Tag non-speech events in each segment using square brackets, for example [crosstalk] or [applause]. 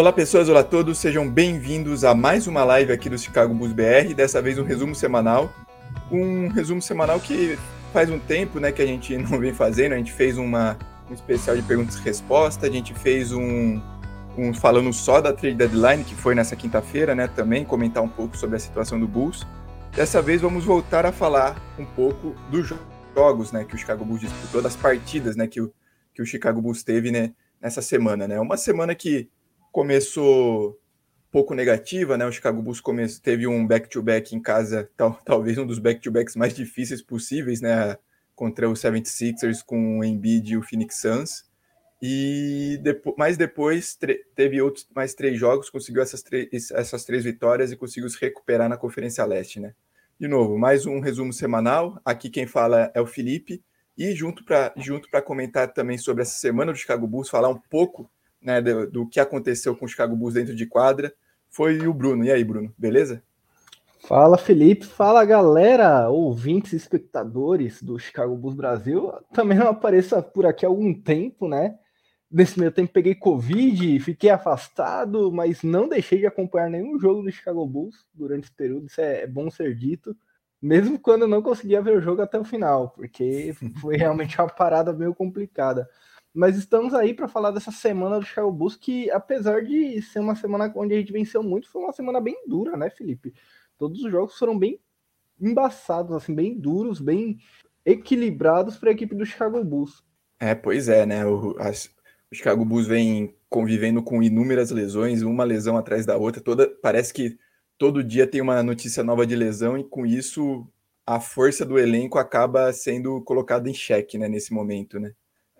Olá pessoas, olá a todos, sejam bem-vindos a mais uma live aqui do Chicago Bulls BR, dessa vez um resumo semanal. Um resumo semanal que faz um tempo né, que a gente não vem fazendo, a gente fez uma, um especial de perguntas e respostas, a gente fez um, um falando só da trade deadline, que foi nessa quinta-feira, né, também, comentar um pouco sobre a situação do Bulls. Dessa vez vamos voltar a falar um pouco dos jogos né, que o Chicago Bulls disputou, das partidas né, que, o, que o Chicago Bulls teve né, nessa semana. Né? Uma semana que começou pouco negativa, né? O Chicago Bulls teve um back-to-back -back em casa, tal, [laughs] talvez um dos back-to-backs mais difíceis possíveis, né? Contra o 76ers com o Embiid e o Phoenix Suns. E depois, mas depois teve outros mais três jogos, conseguiu essas, essas três vitórias e conseguiu se recuperar na Conferência Leste, né? De novo, mais um resumo semanal. Aqui quem fala é o Felipe. E junto para junto comentar também sobre essa semana do Chicago Bulls, falar um pouco né, do, do, que aconteceu com o Chicago Bulls dentro de quadra, foi o Bruno. E aí, Bruno, beleza? Fala, Felipe. Fala, galera, ouvintes, espectadores do Chicago Bulls Brasil. Também não apareça por aqui há algum tempo, né? Nesse meio tempo peguei Covid, fiquei afastado, mas não deixei de acompanhar nenhum jogo do Chicago Bulls durante esse período. Isso é, é bom ser dito. Mesmo quando eu não conseguia ver o jogo até o final, porque [laughs] foi realmente uma parada meio complicada. Mas estamos aí para falar dessa semana do Chicago Bulls, que apesar de ser uma semana onde a gente venceu muito, foi uma semana bem dura, né, Felipe? Todos os jogos foram bem embaçados, assim, bem duros, bem equilibrados para a equipe do Chicago Bulls. É, pois é, né? O, as, o Chicago Bulls vem convivendo com inúmeras lesões, uma lesão atrás da outra, toda parece que todo dia tem uma notícia nova de lesão e com isso a força do elenco acaba sendo colocada em xeque, né, nesse momento, né?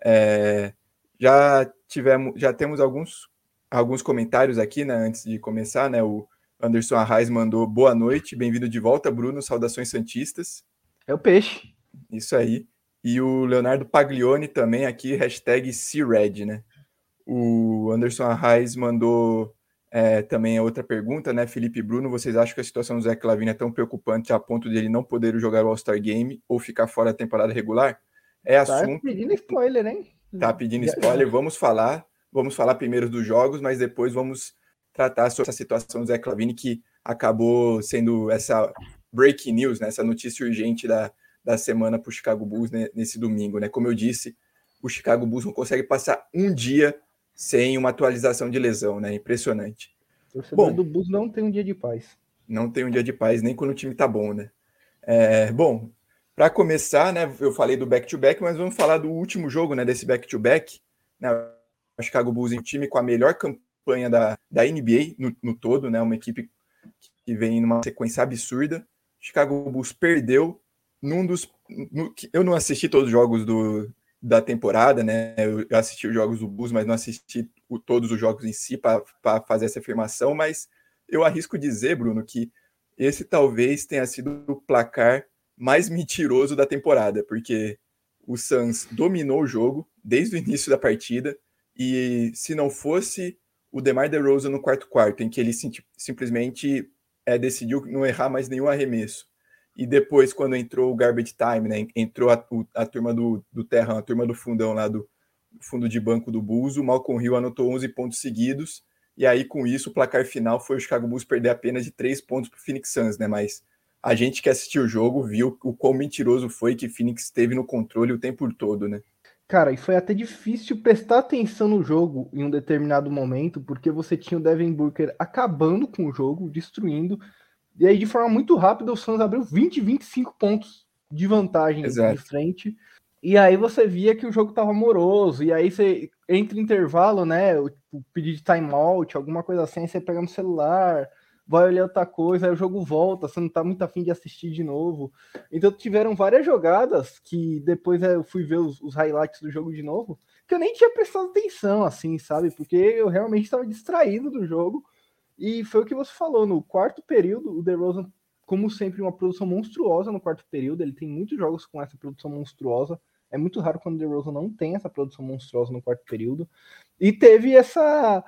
É, já tivemos, já temos alguns, alguns comentários aqui, né, antes de começar, né? O Anderson Arraes mandou boa noite, bem-vindo de volta, Bruno, saudações santistas. É o peixe. Isso aí. E o Leonardo Paglione também aqui, hashtag CRED, né? O Anderson Arraes mandou é, também outra pergunta, né? Felipe Bruno, vocês acham que a situação do Zé Clavini é tão preocupante a ponto de ele não poder jogar o All-Star Game ou ficar fora da temporada regular? É tá assunto. pedindo spoiler, hein? Tá pedindo [laughs] spoiler. Vamos falar. Vamos falar primeiro dos jogos, mas depois vamos tratar sobre essa situação do Zé Clavini, que acabou sendo essa breaking news, né? essa notícia urgente da, da semana para o Chicago Bulls né? nesse domingo. Né? Como eu disse, o Chicago Bulls não consegue passar um dia sem uma atualização de lesão, né? Impressionante. O torcedor bom, do Bulls não tem um dia de paz. Não tem um dia de paz, nem quando o time tá bom, né? É, bom, para começar, né, eu falei do back-to-back, -back, mas vamos falar do último jogo né, desse back-to-back. -back, né, o Chicago Bulls em time com a melhor campanha da, da NBA no, no todo, né, uma equipe que vem numa sequência absurda. Chicago Bulls perdeu num dos. No, eu não assisti todos os jogos do, da temporada, né? Eu assisti os jogos do Bulls, mas não assisti o, todos os jogos em si para fazer essa afirmação. Mas eu arrisco dizer, Bruno, que esse talvez tenha sido o placar mais mentiroso da temporada, porque o Suns dominou o jogo desde o início da partida e se não fosse o DeMar DeRozan no quarto quarto, em que ele sim, simplesmente é, decidiu não errar mais nenhum arremesso, e depois quando entrou o garbage time, né, entrou a, a turma do, do Terra, a turma do fundão lá do fundo de banco do Bulls, o Malcolm Hill anotou 11 pontos seguidos, e aí com isso o placar final foi o Chicago Bulls perder apenas de 3 pontos para o Phoenix Suns, né, mas a gente que assistiu o jogo viu o quão mentiroso foi que Phoenix esteve no controle o tempo todo, né? Cara, e foi até difícil prestar atenção no jogo em um determinado momento, porque você tinha o Devin Booker acabando com o jogo, destruindo, e aí de forma muito rápida o Suns abriu 20, 25 pontos de vantagem Exato. de frente. E aí você via que o jogo tava moroso, e aí você entre intervalo, né, o, o pedir de timeout, alguma coisa assim, você pega no celular, vai olhar outra coisa, aí o jogo volta, você não tá muito afim de assistir de novo. Então tiveram várias jogadas que depois eu fui ver os, os highlights do jogo de novo, que eu nem tinha prestado atenção, assim, sabe? Porque eu realmente estava distraído do jogo. E foi o que você falou, no quarto período, o DeRozan, como sempre, uma produção monstruosa no quarto período, ele tem muitos jogos com essa produção monstruosa, é muito raro quando o DeRozan não tem essa produção monstruosa no quarto período. E teve essa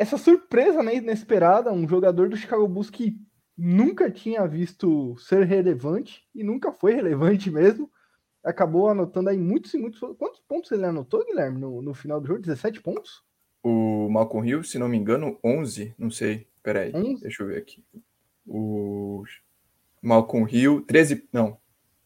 essa surpresa né, inesperada, um jogador do Chicago Bulls que nunca tinha visto ser relevante e nunca foi relevante [laughs] mesmo, acabou anotando aí muitos e muitos. Quantos pontos ele anotou, Guilherme, no, no final do jogo? 17 pontos? O Malcolm Hill, se não me engano, 11, não sei. Peraí, 11? deixa eu ver aqui. O Malcolm Hill, 13, não.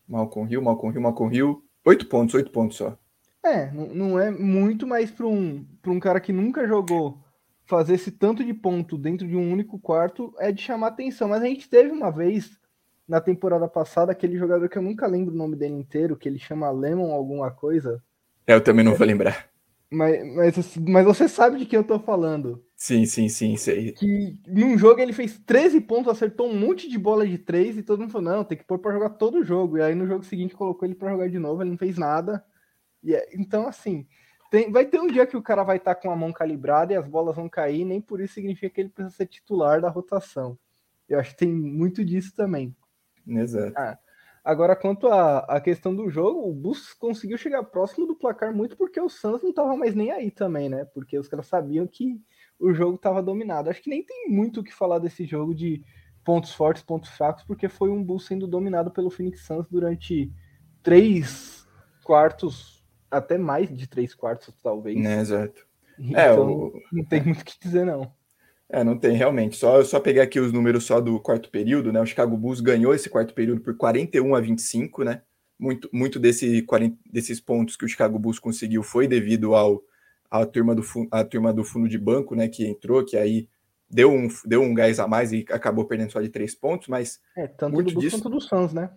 Malcolm Hill, Malcolm Hill, Malcolm Hill, 8 pontos, 8 pontos só. É, não é muito, mais para um, um cara que nunca jogou fazer esse tanto de ponto dentro de um único quarto é de chamar atenção. Mas a gente teve uma vez na temporada passada aquele jogador que eu nunca lembro o nome dele inteiro, que ele chama Lemon alguma coisa. É, eu também não vou lembrar. Mas, mas, mas você sabe de quem eu tô falando. Sim, sim, sim, sei. Que num jogo ele fez 13 pontos, acertou um monte de bola de 3 e todo mundo falou: não, tem que pôr pra jogar todo o jogo. E aí no jogo seguinte colocou ele pra jogar de novo, ele não fez nada. E é, então, assim, tem, vai ter um dia que o cara vai estar tá com a mão calibrada e as bolas vão cair, nem por isso significa que ele precisa ser titular da rotação. Eu acho que tem muito disso também. Exato. Ah, Agora, quanto à, questão do jogo, o Bulls conseguiu chegar próximo do placar muito porque o Suns não estava mais nem aí também, né? Porque os caras sabiam que o jogo estava dominado. Acho que nem tem muito o que falar desse jogo de pontos fortes, pontos fracos, porque foi um Bulls sendo dominado pelo Phoenix Suns durante três quartos, até mais de três quartos, talvez. É, exato. Então, é, o... não tem muito o que dizer, não. É, não tem realmente. Só eu só peguei aqui os números só do quarto período, né? O Chicago Bulls ganhou esse quarto período por 41 a 25, né? Muito, muito desse 40, desses pontos que o Chicago Bulls conseguiu foi devido ao a turma do a turma do fundo de banco, né? Que entrou, que aí deu um deu um gás a mais e acabou perdendo só de três pontos, mas é tanto muito do Bulls disso, quanto do Suns, né?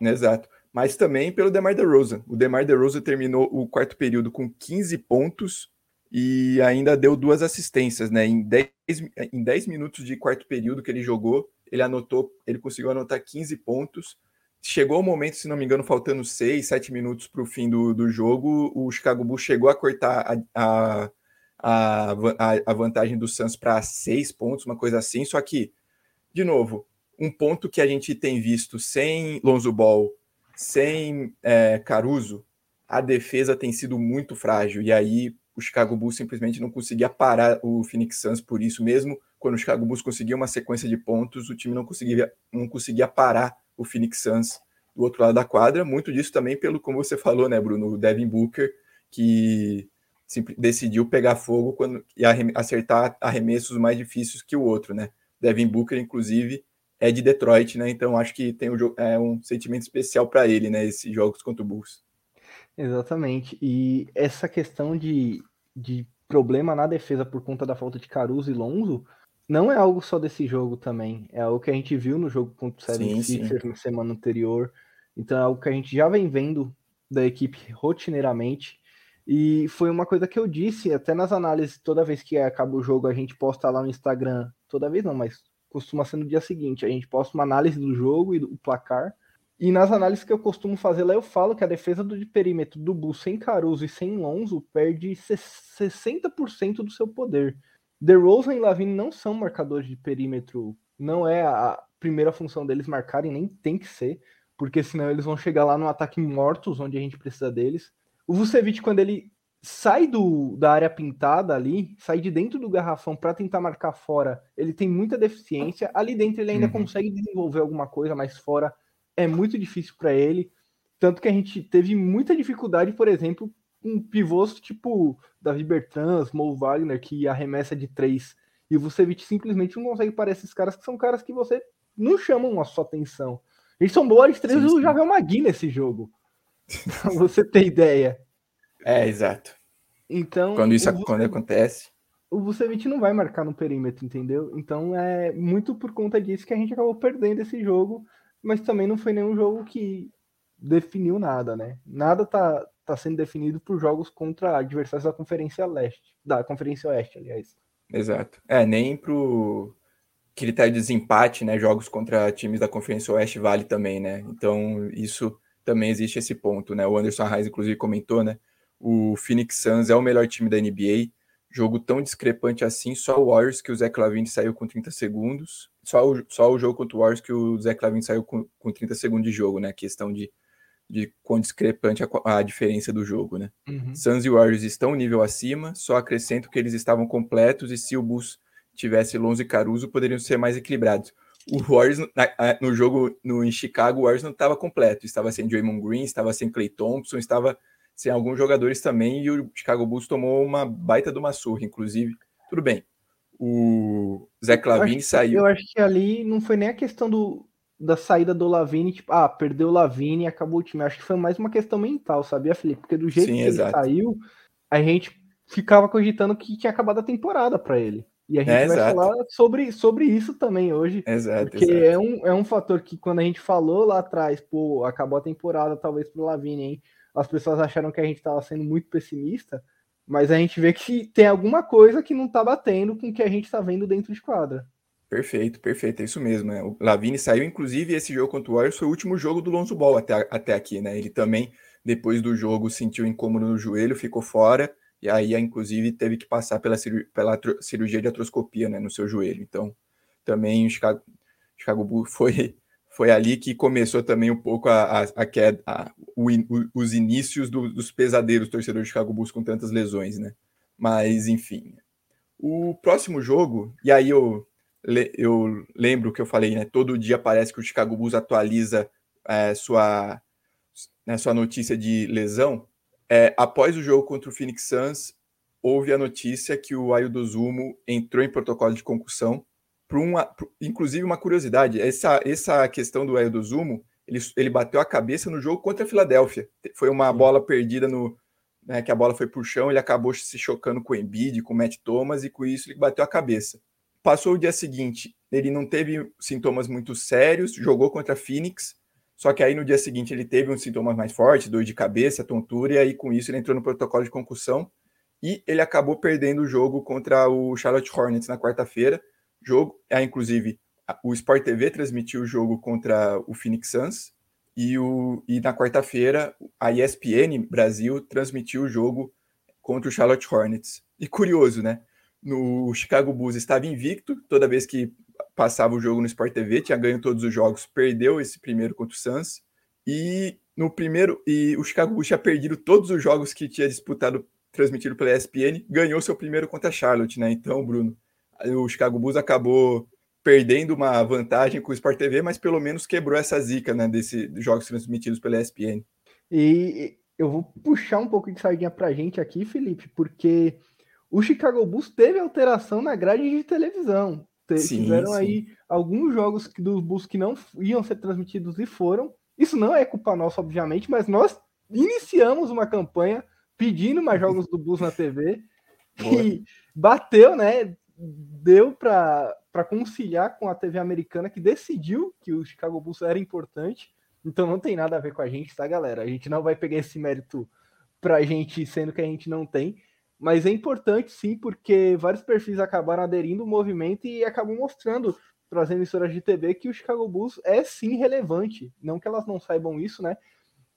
Exato. Mas também pelo DeMar DeRozan. O DeMar DeRozan terminou o quarto período com 15 pontos e ainda deu duas assistências, né? Em 10, em 10 minutos de quarto período que ele jogou, ele anotou, ele conseguiu anotar 15 pontos. Chegou o momento, se não me engano, faltando 6, 7 minutos para o fim do, do jogo, o Chicago Bulls chegou a cortar a, a, a, a vantagem do Suns para 6 pontos, uma coisa assim. Só que, de novo, um ponto que a gente tem visto sem Lonzo Ball, sem é, Caruso, a defesa tem sido muito frágil. E aí o Chicago Bulls simplesmente não conseguia parar o Phoenix Suns por isso mesmo. Quando o Chicago Bulls conseguia uma sequência de pontos, o time não conseguia, não conseguia parar o Phoenix Suns do outro lado da quadra. Muito disso também pelo, como você falou, né, Bruno, o Devin Booker, que decidiu pegar fogo quando, e acertar arremessos mais difíceis que o outro, né? Devin Booker, inclusive, é de Detroit, né? Então acho que tem um, é um sentimento especial para ele, né? Esses jogos contra o Bulls. Exatamente. E essa questão de, de problema na defesa por conta da falta de Caruso e Lonzo não é algo só desse jogo também. É algo que a gente viu no jogo contra o Seven Sixers na semana anterior. Então é algo que a gente já vem vendo da equipe rotineiramente. E foi uma coisa que eu disse até nas análises, toda vez que acaba o jogo, a gente posta lá no Instagram. Toda vez não, mas costuma ser no dia seguinte. A gente posta uma análise do jogo e do placar. E nas análises que eu costumo fazer lá, eu falo que a defesa do de perímetro do Bulls sem Caruso e sem Lonzo perde 60% do seu poder. DeRozan e Lavine não são marcadores de perímetro, não é a primeira função deles marcarem, nem tem que ser, porque senão eles vão chegar lá no ataque mortos, onde a gente precisa deles. O Vucevic, quando ele sai do, da área pintada ali, sai de dentro do garrafão para tentar marcar fora, ele tem muita deficiência. Ali dentro ele ainda uhum. consegue desenvolver alguma coisa, mas fora é muito difícil para ele. Tanto que a gente teve muita dificuldade, por exemplo, com pivôs tipo Davi Bertrand, Mo Wagner, que arremessa de três. E o Vucevic simplesmente não consegue parar esses caras que são caras que você não chamam a sua atenção. Eles são boas três sim, sim. o Javel Magui nesse jogo. [laughs] pra você ter ideia. É, exato. Então, quando isso quando acontece. O Vucevic não vai marcar no perímetro, entendeu? Então é muito por conta disso que a gente acabou perdendo esse jogo mas também não foi nenhum jogo que definiu nada, né? Nada tá, tá sendo definido por jogos contra adversários da Conferência Leste, da Conferência Oeste, aliás. Exato. É, nem pro critério de desempate, né? Jogos contra times da Conferência Oeste vale também, né? Então, isso também existe esse ponto, né? O Anderson Reis, inclusive, comentou, né? O Phoenix Suns é o melhor time da NBA. Jogo tão discrepante assim, só o Warriors que o Zé Clavini saiu com 30 segundos só o, só o jogo contra o Warriors que o Zé Clavin saiu com, com 30 segundos de jogo, né? Questão de, de quão discrepante a, a diferença do jogo, né? Uhum. Suns e Warriors estão um nível acima, só acrescento que eles estavam completos e se o Bulls tivesse Lonzo e Caruso, poderiam ser mais equilibrados. O Warriors, no jogo no, em Chicago, o Warriors não estava completo. Estava sem Draymond Green, estava sem Clay Thompson, estava sem alguns jogadores também, e o Chicago Bulls tomou uma baita de uma surra, inclusive. Tudo bem. O Zé Clavini saiu. Eu acho que ali não foi nem a questão do, da saída do Lavini, tipo, ah, perdeu o Lavini e acabou o time. Acho que foi mais uma questão mental, sabia, Felipe? Porque do jeito Sim, que exato. ele saiu, a gente ficava cogitando que tinha acabado a temporada para ele. E a gente é, vai exato. falar sobre, sobre isso também hoje. Exato, porque exato. É, um, é um fator que quando a gente falou lá atrás, pô, acabou a temporada talvez pro Lavini, hein? As pessoas acharam que a gente estava sendo muito pessimista, mas a gente vê que tem alguma coisa que não tá batendo com o que a gente está vendo dentro de quadra. Perfeito, perfeito, é isso mesmo. Né? O Lavini saiu, inclusive, esse jogo contra o Warriors foi o último jogo do Lonzo Ball até, até aqui, né? Ele também, depois do jogo, sentiu incômodo no joelho, ficou fora e aí, inclusive, teve que passar pela, pela cirurgia de atroscopia né, no seu joelho. Então, também o Chicago, Chicago Bulls foi, foi ali que começou também um pouco a, a, a queda, a, o, o, os inícios do, dos pesadelos torcedores do Chicago Bulls com tantas lesões, né? Mas, enfim. O próximo jogo, e aí eu, eu lembro que eu falei, né? Todo dia parece que o Chicago Bulls atualiza é, sua, né, sua notícia de lesão. É, após o jogo contra o Phoenix Suns, houve a notícia que o Aildo Zumo entrou em protocolo de concussão. Por uma, inclusive, uma curiosidade: essa, essa questão do Aildo Zumo, ele, ele bateu a cabeça no jogo contra a Filadélfia. Foi uma Sim. bola perdida no. Né, que a bola foi por chão, ele acabou se chocando com o Embiid, com o Matt Thomas, e com isso ele bateu a cabeça. Passou o dia seguinte, ele não teve sintomas muito sérios, jogou contra a Phoenix, só que aí no dia seguinte ele teve uns sintomas mais fortes, dor de cabeça, tontura, e aí com isso ele entrou no protocolo de concussão e ele acabou perdendo o jogo contra o Charlotte Hornets na quarta-feira. Jogo, é, inclusive, o Sport TV transmitiu o jogo contra o Phoenix Suns e, o, e na quarta-feira a ESPN Brasil transmitiu o jogo contra o Charlotte Hornets. E curioso, né? No Chicago Bulls estava invicto, toda vez que passava o jogo no Sport TV, tinha ganho todos os jogos, perdeu esse primeiro contra o Suns. E no primeiro, e o Chicago Bulls tinha perdido todos os jogos que tinha disputado, transmitido pela ESPN, ganhou seu primeiro contra a Charlotte, né? Então, Bruno, o Chicago Bulls acabou perdendo uma vantagem com o Sport TV, mas pelo menos quebrou essa zica, né, desses jogos transmitidos pela ESPN. E eu vou puxar um pouco de sardinha pra gente aqui, Felipe, porque o Chicago Bulls teve alteração na grade de televisão. Sim, tiveram sim. aí alguns jogos dos Bulls que não iam ser transmitidos e foram. Isso não é culpa nossa, obviamente, mas nós iniciamos uma campanha pedindo mais jogos do Bulls na TV e bateu, né? Deu para conciliar com a TV americana que decidiu que o Chicago Bulls era importante. Então não tem nada a ver com a gente, tá, galera? A gente não vai pegar esse mérito pra gente, sendo que a gente não tem. Mas é importante sim, porque vários perfis acabaram aderindo ao movimento e acabam mostrando para as emissoras de TV que o Chicago Bulls é sim relevante. Não que elas não saibam isso, né?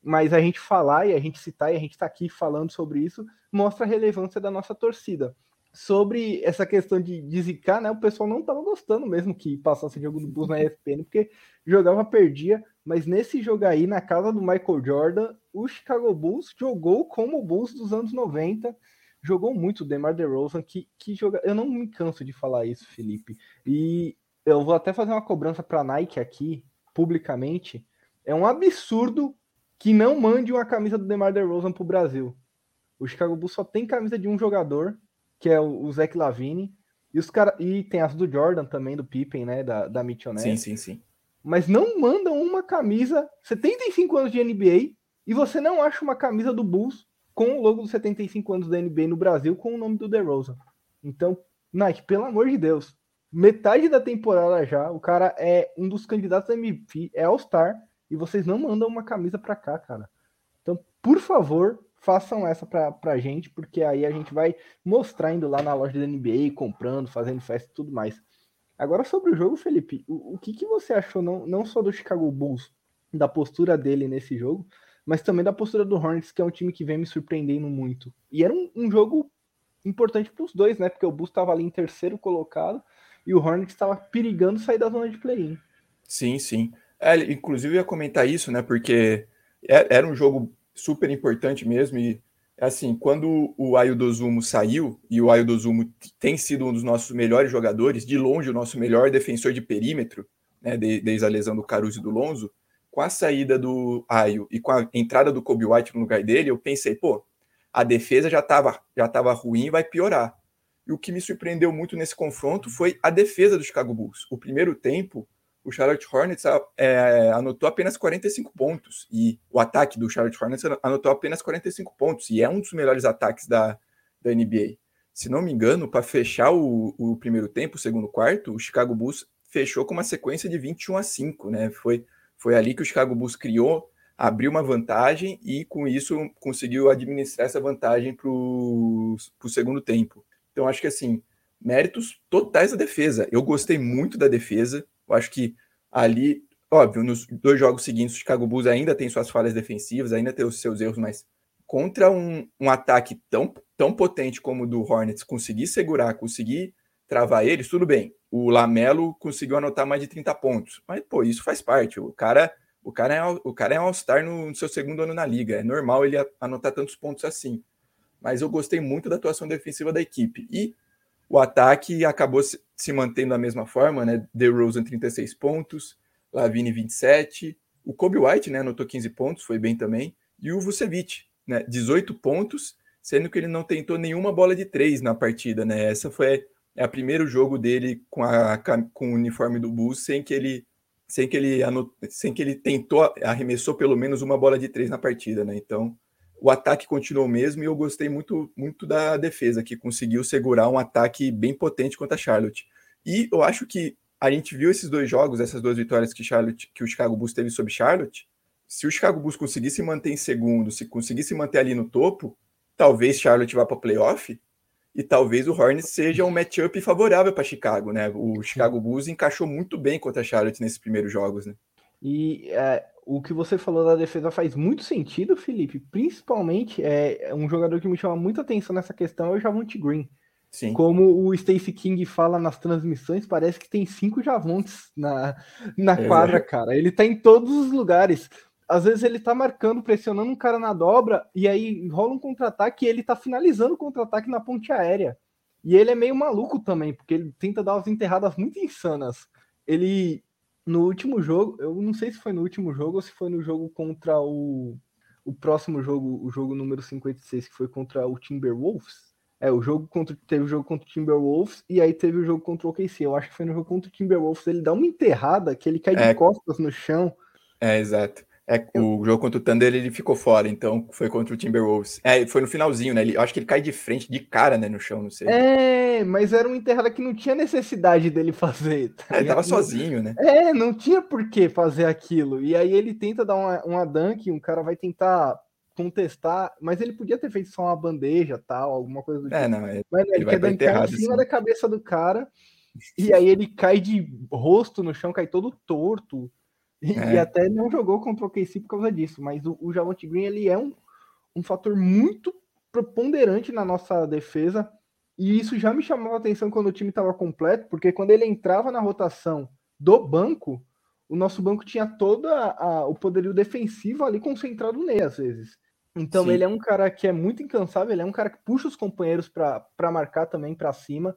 Mas a gente falar e a gente citar e a gente está aqui falando sobre isso mostra a relevância da nossa torcida. Sobre essa questão de, de zicar, né? O pessoal não estava gostando mesmo que passasse jogo do Bulls na ESPN, porque jogava, perdia. Mas nesse jogo aí, na casa do Michael Jordan, o Chicago Bulls jogou como o Bulls dos anos 90 jogou muito o DeMar DeRozan, que, que joga... Eu não me canso de falar isso, Felipe. E eu vou até fazer uma cobrança para a Nike aqui, publicamente. É um absurdo que não mande uma camisa do DeMar DeRozan para o Brasil. O Chicago Bulls só tem camisa de um jogador, que é o, o Zach Lavine. E, os cara... e tem as do Jordan também, do Pippen, né? Da, da Mitchell. Sim, sim, sim. Mas não mandam uma camisa, 75 anos de NBA, e você não acha uma camisa do Bulls com o logo dos 75 anos da NBA no Brasil com o nome do DeRozan. Então, Nike, pelo amor de Deus, metade da temporada já, o cara é um dos candidatos a MVP, é All-Star, e vocês não mandam uma camisa pra cá, cara. Então, por favor, façam essa pra, pra gente, porque aí a gente vai mostrar indo lá na loja da NBA, comprando, fazendo festa e tudo mais. Agora sobre o jogo, Felipe, o, o que, que você achou não, não só do Chicago Bulls, da postura dele nesse jogo, mas também da postura do Hornets, que é um time que vem me surpreendendo muito. E era um, um jogo importante para os dois, né? Porque o Bulls estava ali em terceiro colocado e o Hornets estava perigando sair da zona de play-in. Sim, sim. É, inclusive eu ia comentar isso, né? Porque é, era um jogo super importante mesmo e assim, quando o Aildozumo saiu, e o Aildozumo tem sido um dos nossos melhores jogadores, de longe o nosso melhor defensor de perímetro, né, desde a lesão do Caruso e do Lonzo, com a saída do Ayo e com a entrada do Kobe White no lugar dele, eu pensei, pô, a defesa já estava já tava ruim vai piorar. E o que me surpreendeu muito nesse confronto foi a defesa do Chicago Bulls. O primeiro tempo, o Charlotte Hornets é, anotou apenas 45 pontos e o ataque do Charlotte Hornets anotou apenas 45 pontos e é um dos melhores ataques da, da NBA. Se não me engano, para fechar o, o, primeiro tempo, o segundo quarto, o Chicago Bulls fechou com uma sequência de 21 a 5, né? Foi, foi ali que o Chicago Bulls criou abriu uma vantagem e com isso conseguiu administrar essa vantagem para o segundo tempo. Então acho que assim, méritos totais da defesa. Eu gostei muito da defesa. Eu acho que ali, óbvio, nos dois jogos seguintes o Chicago Bulls ainda tem suas falhas defensivas, ainda tem os seus erros, mas contra um, um ataque tão, tão potente como o do Hornets, conseguir segurar, conseguir travar eles, tudo bem. O Lamelo conseguiu anotar mais de 30 pontos, mas pô, isso faz parte. O cara o cara é, o cara é All-Star no, seu segundo ano na liga. É normal ele anotar tantos pontos assim. Mas eu gostei muito da atuação defensiva da equipe. E o ataque acabou se, mantendo da mesma forma, né? DeRozan 36 pontos, Lavine 27, o Kobe White, né, anotou 15 pontos, foi bem também, e o Vucevic, né, 18 pontos, sendo que ele não tentou nenhuma bola de três na partida, né? Essa foi é o primeiro jogo dele com, a, com o uniforme do Bulls sem que ele sem que ele anot... sem que ele tentou arremessou pelo menos uma bola de três na partida, né? Então o ataque continuou mesmo e eu gostei muito muito da defesa que conseguiu segurar um ataque bem potente contra a Charlotte. E eu acho que a gente viu esses dois jogos, essas duas vitórias que Charlotte, que o Chicago Bulls teve sobre Charlotte. Se o Chicago Bulls conseguisse manter em segundo, se conseguisse manter ali no topo, talvez Charlotte vá para playoff e talvez o Hornets seja um matchup favorável para Chicago, né? O Chicago Bulls encaixou muito bem contra a Charlotte nesses primeiros jogos, né? E é, o que você falou da defesa faz muito sentido, Felipe. Principalmente é um jogador que me chama muita atenção nessa questão é o Javonte Green. Sim. Como o Stacey King fala nas transmissões, parece que tem cinco Javontes na, na é. quadra, cara. Ele tá em todos os lugares às vezes ele tá marcando, pressionando um cara na dobra, e aí rola um contra-ataque e ele tá finalizando o contra-ataque na ponte aérea. E ele é meio maluco também, porque ele tenta dar umas enterradas muito insanas. Ele, no último jogo, eu não sei se foi no último jogo ou se foi no jogo contra o, o próximo jogo, o jogo número 56, que foi contra o Timberwolves. É, o jogo contra, teve o jogo contra o Timberwolves e aí teve o jogo contra o OKC. Eu acho que foi no jogo contra o Timberwolves. Ele dá uma enterrada que ele cai é, de costas no chão. É, exato. É, o jogo contra o Thunder ele ficou fora, então foi contra o Timberwolves. É, foi no finalzinho, né? Ele, eu acho que ele cai de frente, de cara, né, no chão, não sei. É, mas era uma enterrada que não tinha necessidade dele fazer. Tá ele tava sozinho, né? É, não tinha por que fazer aquilo. E aí ele tenta dar uma, uma dunk, um cara vai tentar contestar, mas ele podia ter feito só uma bandeja, tal, alguma coisa do é, tipo. Não, ele, mas ele, ele quer dancar em cima assim. da cabeça do cara, e aí ele cai de rosto no chão, cai todo torto. E, é. e, até não jogou contra o KC por causa disso, mas o, o Javonte Green ele é um, um fator muito preponderante na nossa defesa, e isso já me chamou a atenção quando o time estava completo, porque quando ele entrava na rotação do banco, o nosso banco tinha todo o poderio defensivo ali concentrado nele, às vezes. Então Sim. ele é um cara que é muito incansável, ele é um cara que puxa os companheiros para marcar também para cima.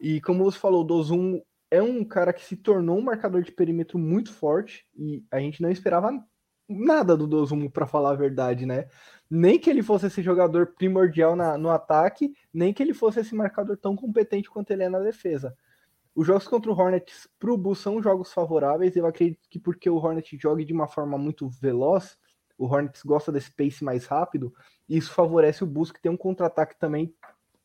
E como você falou, o Dozum é um cara que se tornou um marcador de perímetro muito forte e a gente não esperava nada do Dozumo, para falar a verdade, né? Nem que ele fosse esse jogador primordial na, no ataque, nem que ele fosse esse marcador tão competente quanto ele é na defesa. Os jogos contra o Hornets pro Bulls são jogos favoráveis. Eu acredito que porque o Hornets joga de uma forma muito veloz, o Hornets gosta desse pace mais rápido, isso favorece o Bulls que tem um contra-ataque também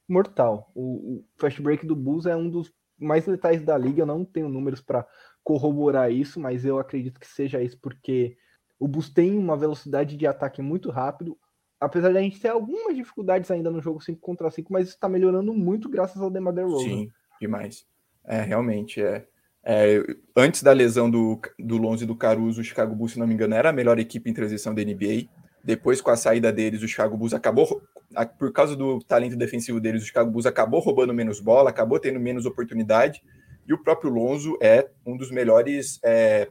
mortal. O, o fast break do Bulls é um dos mais letais da liga. Eu não tenho números para corroborar isso, mas eu acredito que seja isso porque o Bulls tem uma velocidade de ataque muito rápido. Apesar de a gente ter algumas dificuldades ainda no jogo 5 contra 5, mas está melhorando muito graças ao DeMar DeRozan. Sim, demais. É, realmente, é. é. antes da lesão do, do Lonzo e do Caruso, o Chicago Bulls, se não me engano, era a melhor equipe em transição da NBA. Depois, com a saída deles, o Chicago Bulls acabou, por causa do talento defensivo deles, o Chicago Bulls acabou roubando menos bola, acabou tendo menos oportunidade. E o próprio Lonzo é um dos melhores é,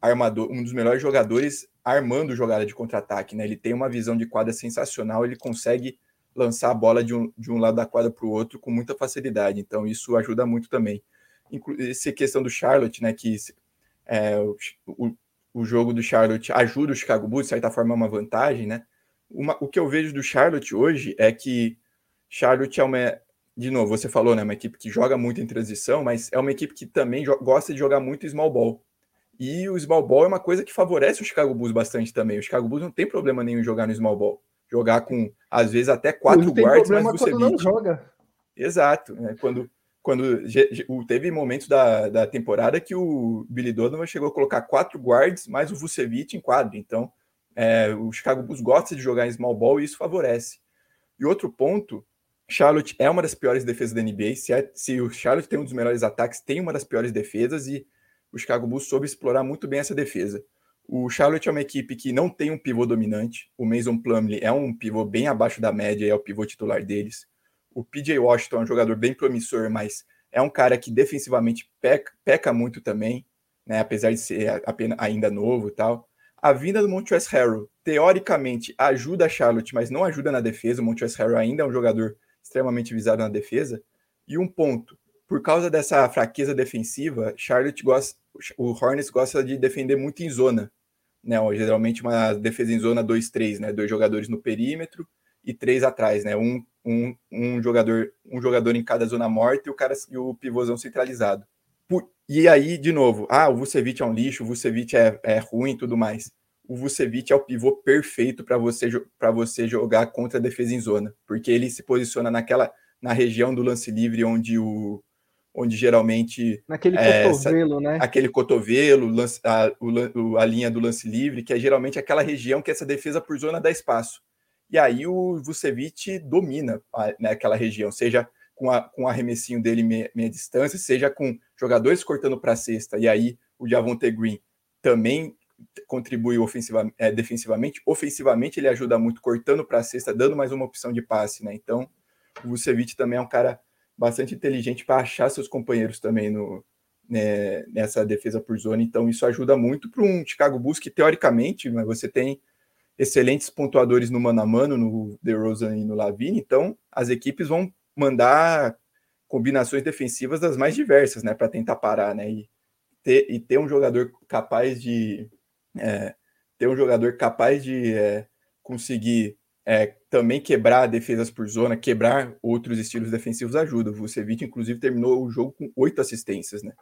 armador, um dos melhores jogadores armando jogada de contra-ataque. Né? Ele tem uma visão de quadra sensacional, ele consegue lançar a bola de um, de um lado da quadra para o outro com muita facilidade. Então, isso ajuda muito também. Essa questão do Charlotte, né? Que é, o, o jogo do Charlotte ajuda o Chicago Bulls, de certa forma é uma vantagem, né? Uma, o que eu vejo do Charlotte hoje é que Charlotte é uma, de novo, você falou, né, uma equipe que joga muito em transição, mas é uma equipe que também gosta de jogar muito small ball. E o small ball é uma coisa que favorece o Chicago Bulls bastante também. O Chicago Bulls não tem problema nenhum em jogar no small ball. Jogar com, às vezes, até quatro guards, mas você não joga. Exato. Né? Quando, quando teve momentos da, da temporada que o Billy Donovan chegou a colocar quatro guards mais o Vucevic em quadro. Então, é, o Chicago Bulls gosta de jogar em small ball e isso favorece. E outro ponto, Charlotte é uma das piores defesas da NBA. Se, é, se o Charlotte tem um dos melhores ataques, tem uma das piores defesas e o Chicago Bulls soube explorar muito bem essa defesa. O Charlotte é uma equipe que não tem um pivô dominante. O Mason Plumlee é um pivô bem abaixo da média, é o pivô titular deles. O PJ Washington é um jogador bem promissor, mas é um cara que defensivamente peca, peca muito também, né? apesar de ser apenas, ainda novo e tal. A vinda do Montrezl Harrell, teoricamente, ajuda a Charlotte, mas não ajuda na defesa. O Montrezl Harrell ainda é um jogador extremamente visado na defesa. E um ponto, por causa dessa fraqueza defensiva, Charlotte gosta, o Hornets gosta de defender muito em zona, né? Geralmente uma defesa em zona 2-3, né? Dois jogadores no perímetro e três atrás, né? Um, um, um jogador um jogador em cada zona morta e o cara e o pivôzão centralizado. E aí, de novo, ah, o Vucevic é um lixo, o Vucevic é, é ruim e tudo mais. O Vucevic é o pivô perfeito para você, você jogar contra a defesa em zona, porque ele se posiciona naquela na região do lance livre onde o, onde geralmente. Naquele é, cotovelo, né? Aquele cotovelo, lance, a, o, a linha do lance livre, que é geralmente aquela região que essa defesa por zona dá espaço. E aí o Vucevic domina né, aquela região, seja com, a, com o arremessinho dele meia, meia distância, seja com jogadores cortando para a cesta, e aí o Javonte Green também contribui ofensiva, é, defensivamente. Ofensivamente, ele ajuda muito cortando para a cesta, dando mais uma opção de passe, né? Então, o Vucevic também é um cara bastante inteligente para achar seus companheiros também no, né, nessa defesa por zona. Então, isso ajuda muito para um Chicago Bulls que, teoricamente, né, você tem excelentes pontuadores no mano a mano, no DeRozan e no Lavine. Então, as equipes vão mandar combinações defensivas das mais diversas, né, para tentar parar, né, e ter, e ter um jogador capaz de é, ter um jogador capaz de é, conseguir é, também quebrar defesas por zona, quebrar outros estilos defensivos ajuda. O Vucevic, inclusive, terminou o jogo com oito assistências, né?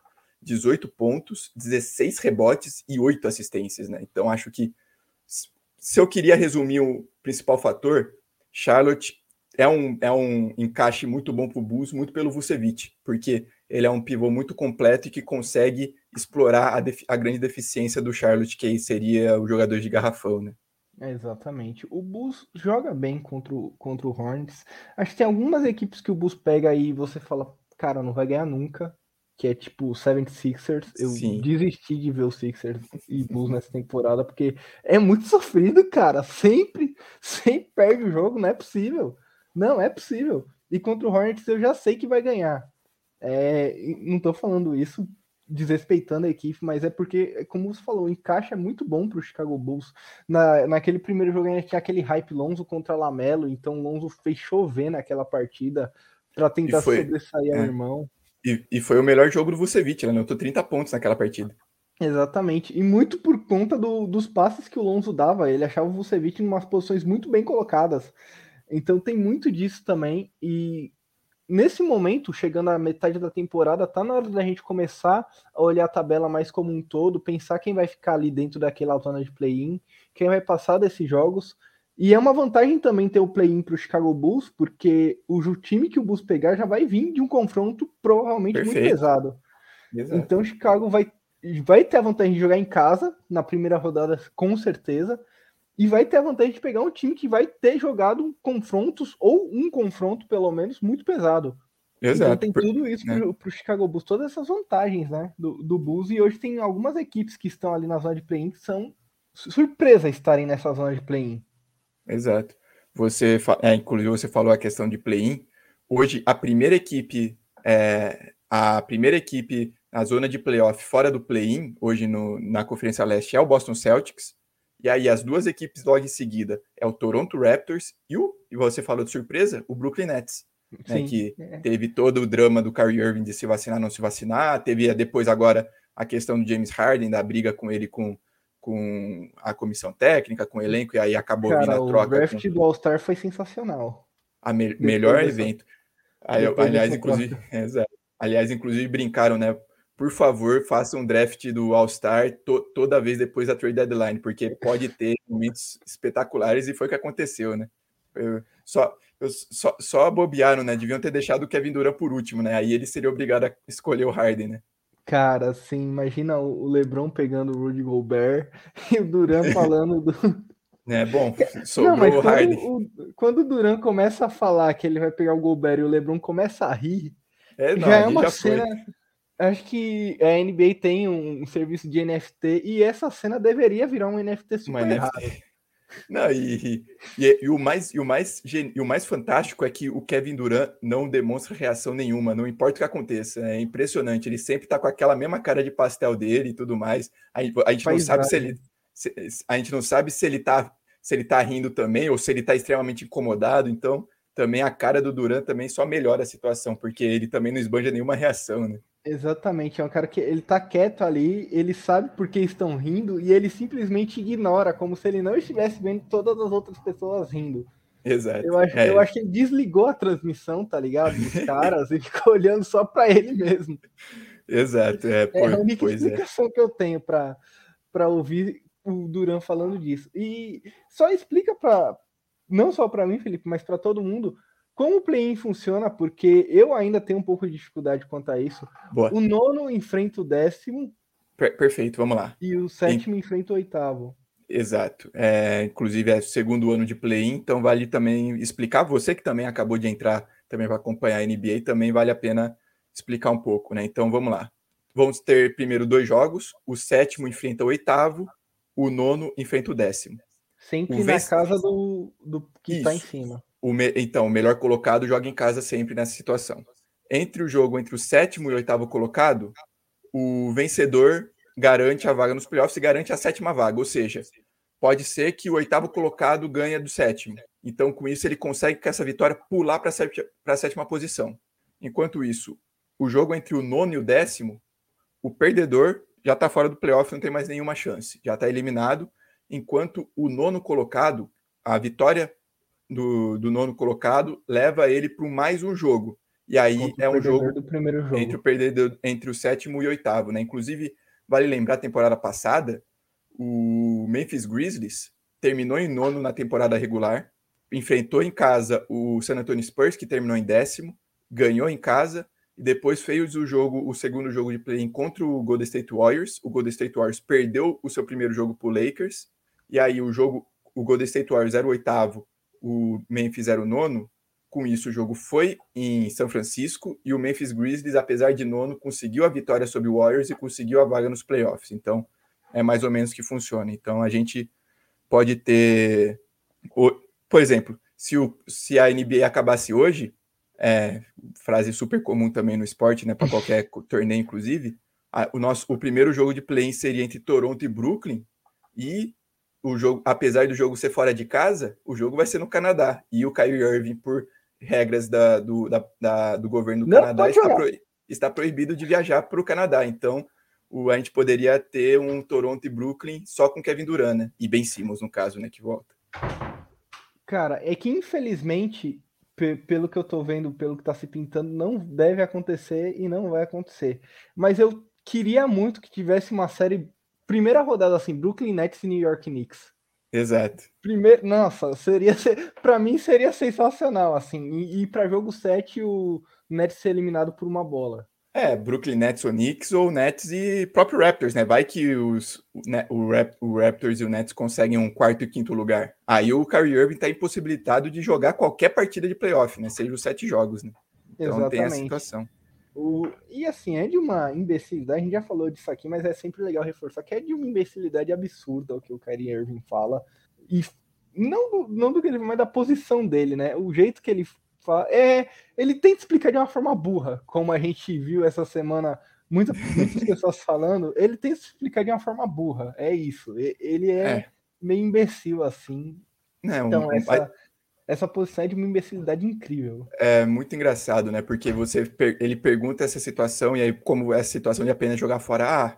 18 pontos, 16 rebotes e oito assistências, né? Então, acho que se eu queria resumir o principal fator, Charlotte é um, é um encaixe muito bom para o Bulls, muito pelo Vucevic, porque ele é um pivô muito completo e que consegue explorar a, a grande deficiência do Charlotte, que seria o jogador de garrafão, né? exatamente. O Bulls joga bem contra o, contra o Hornets. Acho que tem algumas equipes que o Bulls pega aí e você fala, cara, não vai ganhar nunca. Que é tipo o 76ers. Eu Sim. desisti de ver o Sixers e Bulls nessa temporada, porque é muito sofrido, cara. Sempre, [laughs] sempre perde o jogo, não é possível. Não, é possível. E contra o Hornets eu já sei que vai ganhar. É, não tô falando isso desrespeitando a equipe, mas é porque, como você falou, o encaixe é muito bom para o Chicago Bulls. Na, naquele primeiro jogo, a gente tinha aquele hype Lonzo contra Lamelo, então Lonzo fez chover naquela partida para tentar foi, sobressair é. o irmão. E, e, foi o melhor jogo do Vucevic, né? tô 30 pontos naquela partida. Exatamente, e muito por conta do, dos passes que o Lonzo dava, ele achava o Vucevic em umas posições muito bem colocadas. Então tem muito disso também, e nesse momento, chegando à metade da temporada, tá na hora da gente começar a olhar a tabela mais como um todo, pensar quem vai ficar ali dentro daquela zona de play-in, quem vai passar desses jogos. E é uma vantagem também ter o play-in para o Chicago Bulls, porque o time que o Bulls pegar já vai vir de um confronto provavelmente Perfeito. muito pesado. Exato. Então o Chicago vai, vai ter a vantagem de jogar em casa na primeira rodada, com certeza e vai ter a vantagem de pegar um time que vai ter jogado confrontos, ou um confronto, pelo menos, muito pesado. Exato. Então tem tudo isso né? para o Chicago Bulls, todas essas vantagens né, do, do Bulls, e hoje tem algumas equipes que estão ali na zona de play-in que são surpresa estarem nessa zona de play-in. Exato. Você, é, inclusive, você falou a questão de play-in. Hoje, a primeira equipe, é, a primeira equipe na zona de playoff fora do play-in, hoje no, na Conferência Leste, é o Boston Celtics. E aí as duas equipes logo em seguida é o Toronto Raptors e o, e você falou de surpresa, o Brooklyn Nets. Né, que é. teve todo o drama do Kyrie Irving de se vacinar, não se vacinar, teve depois agora a questão do James Harden, da briga com ele com, com a comissão técnica, com o elenco, e aí acabou Cara, vindo a troca. O draft com... do All-Star foi sensacional. A me melhor dessa... evento. Aí, aliás, inclusive, é, [laughs] aliás, inclusive brincaram, né? Por favor, faça um draft do All-Star to toda vez depois da trade deadline, porque pode ter momentos espetaculares e foi o que aconteceu, né? Eu, só, eu, só, só bobearam, né? Deviam ter deixado o Kevin Durant por último, né? Aí ele seria obrigado a escolher o Harden, né? Cara, assim, imagina o LeBron pegando o Rudy Gobert [laughs] e o Durant falando do. [laughs] É bom, sobrou Não, o Harden. O, quando o Durant começa a falar que ele vai pegar o Gobert e o LeBron começa a rir, é, não, já é uma já cena. Foi. Acho que a NBA tem um, um, serviço de NFT e essa cena deveria virar um NFT super uma NFT. Não, e, e, e, o mais, e, o mais, e o mais fantástico é que o Kevin Durant não demonstra reação nenhuma, não importa o que aconteça. É impressionante. Ele sempre tá com aquela mesma cara de pastel dele e tudo mais. A, a gente não sabe se ele. Se, a gente não sabe se ele tá se ele tá rindo também ou se ele tá extremamente incomodado. Então, também a cara do Durant também só melhora a situação, porque ele também não esbanja nenhuma reação, né? Exatamente, é um cara que ele tá quieto ali, ele sabe por que estão rindo e ele simplesmente ignora, como se ele não estivesse vendo todas as outras pessoas rindo. Exato. Eu acho, é. eu acho que ele desligou a transmissão, tá ligado? Dos caras [laughs] e ficou olhando só para ele mesmo. Exato, é, por, é a única é. explicação é. que eu tenho para ouvir o Duran falando disso. E só explica para não só para mim, Felipe, mas para todo mundo como o play-in funciona, porque eu ainda tenho um pouco de dificuldade quanto a isso. Boa. O nono enfrenta o décimo. Per perfeito, vamos lá. E o sétimo enfrenta o oitavo. Exato. É, inclusive é o segundo ano de play-in, então vale também explicar. Você que também acabou de entrar também para acompanhar a NBA, também vale a pena explicar um pouco, né? Então vamos lá. Vamos ter primeiro dois jogos. O sétimo enfrenta o oitavo, o nono enfrenta o décimo. Sempre o na casa do, do que está em cima o me... então, o melhor colocado joga em casa sempre nessa situação. Entre o jogo entre o sétimo e o oitavo colocado, o vencedor garante a vaga nos playoffs e garante a sétima vaga, ou seja, pode ser que o oitavo colocado ganha do sétimo. Então, com isso, ele consegue com essa vitória pular para a sétima posição. Enquanto isso, o jogo entre o nono e o décimo, o perdedor já está fora do playoff, não tem mais nenhuma chance, já está eliminado. Enquanto o nono colocado, a vitória do, do nono colocado leva ele para mais um jogo. E aí é um jogo, jogo, entre o perdedor entre o sétimo e o oitavo, né? Inclusive, vale lembrar a temporada passada, o Memphis Grizzlies terminou em nono na temporada regular, enfrentou em casa o San Antonio Spurs, que terminou em décimo, ganhou em casa e depois fez o jogo, o segundo jogo de play contra o Golden State Warriors. O Golden State Warriors perdeu o seu primeiro jogo para o Lakers e aí o jogo, o Golden State Warriors era o oitavo o Memphis era o nono, com isso o jogo foi em São Francisco e o Memphis Grizzlies, apesar de nono, conseguiu a vitória sobre o Warriors e conseguiu a vaga nos playoffs. Então, é mais ou menos que funciona. Então, a gente pode ter, por exemplo, se, o, se a NBA acabasse hoje, é, frase super comum também no esporte, né, para qualquer torneio, inclusive, a, o nosso o primeiro jogo de play-in seria entre Toronto e Brooklyn e o jogo, apesar do jogo ser fora de casa, o jogo vai ser no Canadá. E o Kyrie Irving, por regras da, do, da, da, do governo do Não Canadá, está, pro, está, proibido de viajar para o Canadá. Então, o, a gente poderia ter um Toronto e Brooklyn só com Kevin Durant, né? E Ben Simmons, no caso, né? Que volta. Cara, é que infelizmente, pelo que eu tô vendo, pelo que tá se pintando, não deve acontecer e não vai acontecer. Mas eu queria muito que tivesse uma série primeira rodada assim, Brooklyn Nets e New York Knicks. Exato. Primeiro, nossa, seria para mim seria sensacional assim. E, e para jogo 7 o Nets ser eliminado por uma bola. É, Brooklyn Nets ou Knicks ou Nets e próprio Raptors, né? Vai que os, né, o, Rap, o, Raptors e o Nets conseguem um quarto e quinto lugar. Aí o Kyrie Irving tá impossibilitado de jogar qualquer partida de playoff, né? Seja os sete jogos, né? Então Exatamente. tem a situação. O, e assim, é de uma imbecilidade, a gente já falou disso aqui, mas é sempre legal reforçar que é de uma imbecilidade absurda o que o Kyrie Irving fala. E não, não do que ele mas da posição dele, né? O jeito que ele fala. É, ele tenta explicar de uma forma burra, como a gente viu essa semana muitas, muitas [laughs] pessoas falando. Ele tenta explicar de uma forma burra. É isso. Ele é, é. meio imbecil, assim. Não, então, essa essa posição é de uma imbecilidade incrível. É muito engraçado, né? Porque você ele pergunta essa situação, e aí, como essa situação de apenas jogar fora, ah,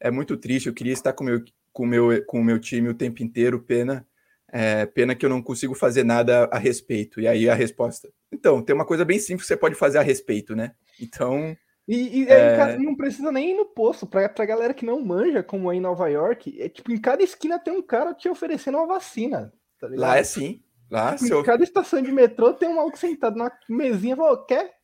é muito triste, eu queria estar com meu com meu, com o meu time o tempo inteiro, pena. É, pena que eu não consigo fazer nada a respeito. E aí a resposta. Então, tem uma coisa bem simples que você pode fazer a respeito, né? Então. E, e é... não precisa nem ir no posto. Pra, pra galera que não manja, como é em Nova York, é tipo, em cada esquina tem um cara te oferecendo uma vacina. Tá Lá é sim. Lá, tipo, Em cada estação de metrô tem um maluco sentado na mesinha e falou: quer?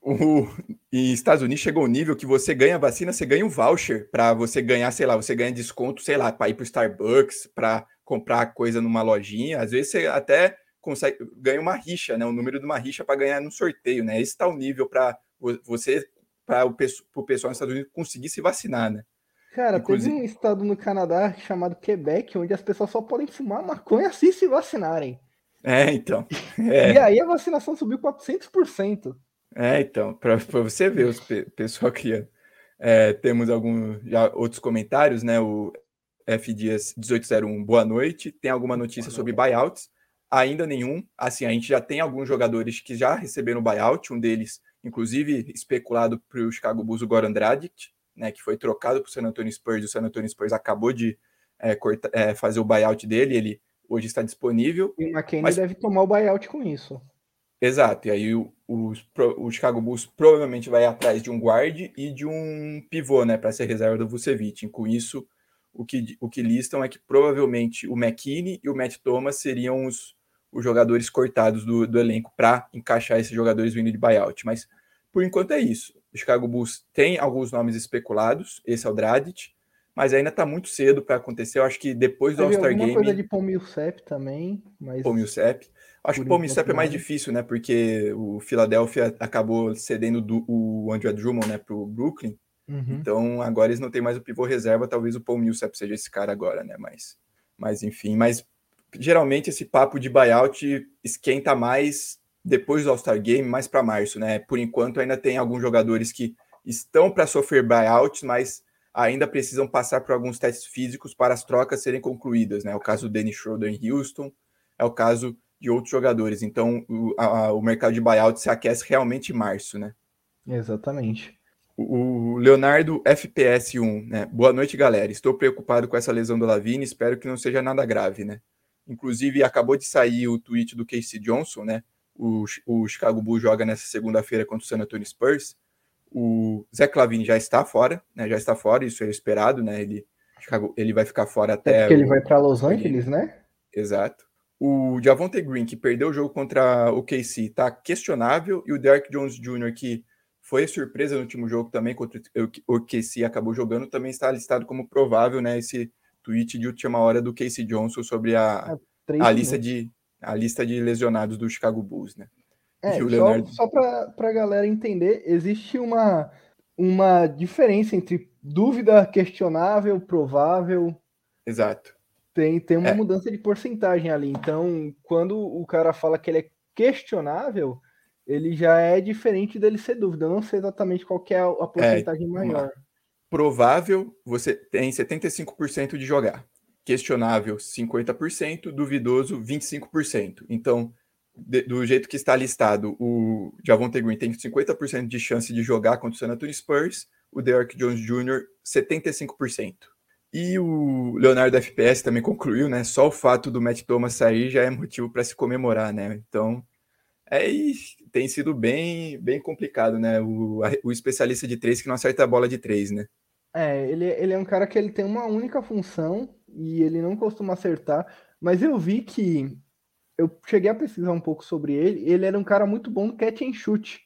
O, e Estados Unidos chegou ao nível que você ganha vacina, você ganha um voucher para você ganhar, sei lá, você ganha desconto, sei lá, para ir para o Starbucks, para comprar coisa numa lojinha. Às vezes você até consegue ganha uma rixa, né? O número de uma rixa para ganhar no sorteio, né? Esse está o nível para você, para o, o pessoal nos Estados Unidos conseguir se vacinar, né? Cara, Inclusive... teve um estado no Canadá chamado Quebec, onde as pessoas só podem fumar maconha se se vacinarem. É, então. [laughs] É. E aí a vacinação subiu 400%. É, então, para você ver os pe pessoal criando. É, temos alguns já outros comentários, né? O F Dias 1801, boa noite. Tem alguma notícia sobre buyouts? Ainda nenhum. Assim, a gente já tem alguns jogadores que já receberam buyout, um deles, inclusive, especulado para o Chicago Bulls, o Goran Dragic, né? Que foi trocado para o San Antonio Spurs. O San Antonio Spurs acabou de é, corta, é, fazer o buyout dele. Ele hoje está disponível. E o McKinney mas... deve tomar o buyout com isso. Exato, e aí o, o, o, Chicago Bulls provavelmente vai atrás de um guard e de um pivô, né, para ser reserva do Vucevic. Com isso, o que, o que listam é que provavelmente o McKinney e o Matt Thomas seriam os, os jogadores cortados do, do elenco para encaixar esses jogadores vindo de buyout. Mas por enquanto é isso. O Chicago Bulls tem alguns nomes especulados, esse é o Dragic, mas ainda está muito cedo para acontecer. Eu acho que depois do All-Star Game. coisa de Paul Millsap também, mas. Paul Millsap. Acho que o Paul Millsap é mais difícil, né? Porque o Philadelphia acabou cedendo do, o Andrew Drummond, né, para o Brooklyn. Uhum. Então agora eles não têm mais o pivô reserva. Talvez o Paul Millsap seja esse cara agora, né? Mas, mas enfim. Mas geralmente esse papo de buyout esquenta mais depois do All-Star Game, mais para março, né? Por enquanto ainda tem alguns jogadores que estão para sofrer buyouts, mas ainda precisam passar por alguns testes físicos para as trocas serem concluídas, né? É o caso do Dennis Schroeder em Houston, é o caso de outros jogadores. Então, o, a, o mercado de buyout se aquece realmente em março, né? Exatamente. O, o Leonardo FPS1, né? Boa noite, galera. Estou preocupado com essa lesão do Lavine, espero que não seja nada grave, né? Inclusive, acabou de sair o tweet do Casey Johnson, né? O, o Chicago Bulls joga nessa segunda-feira contra o San Antonio Spurs. O Zé Clavini já está fora, né? Já está fora, isso é esperado, né? Ele, ele vai ficar fora até. É porque o... ele vai para Los Angeles, né? Exato. O Javonte Green, que perdeu o jogo contra o KC, está questionável. E o Derek Jones Jr., que foi surpresa no último jogo também contra o KC, acabou jogando, também está listado como provável, né? Esse tweet de última hora do Casey Johnson sobre a, é, a lista de a lista de lesionados do Chicago Bulls, né? É, só, só para a galera entender, existe uma, uma diferença entre dúvida questionável, provável. Exato. Tem, tem uma é. mudança de porcentagem ali. Então, quando o cara fala que ele é questionável, ele já é diferente dele ser dúvida. Eu não sei exatamente qual é a porcentagem é, maior. Provável, você tem 75% de jogar. Questionável, 50%. Duvidoso, 25%. Então, de, do jeito que está listado, o Javonte Green tem 50% de chance de jogar contra o San Antonio Spurs, o Derrick Jones Jr., 75%. E o Leonardo FPS também concluiu, né? Só o fato do Matt Thomas sair já é motivo para se comemorar, né? Então, é, tem sido bem, bem complicado, né? O, o especialista de três que não acerta a bola de três, né? É, ele, ele é um cara que ele tem uma única função e ele não costuma acertar, mas eu vi que eu cheguei a pesquisar um pouco sobre ele, ele era um cara muito bom no catch and shoot.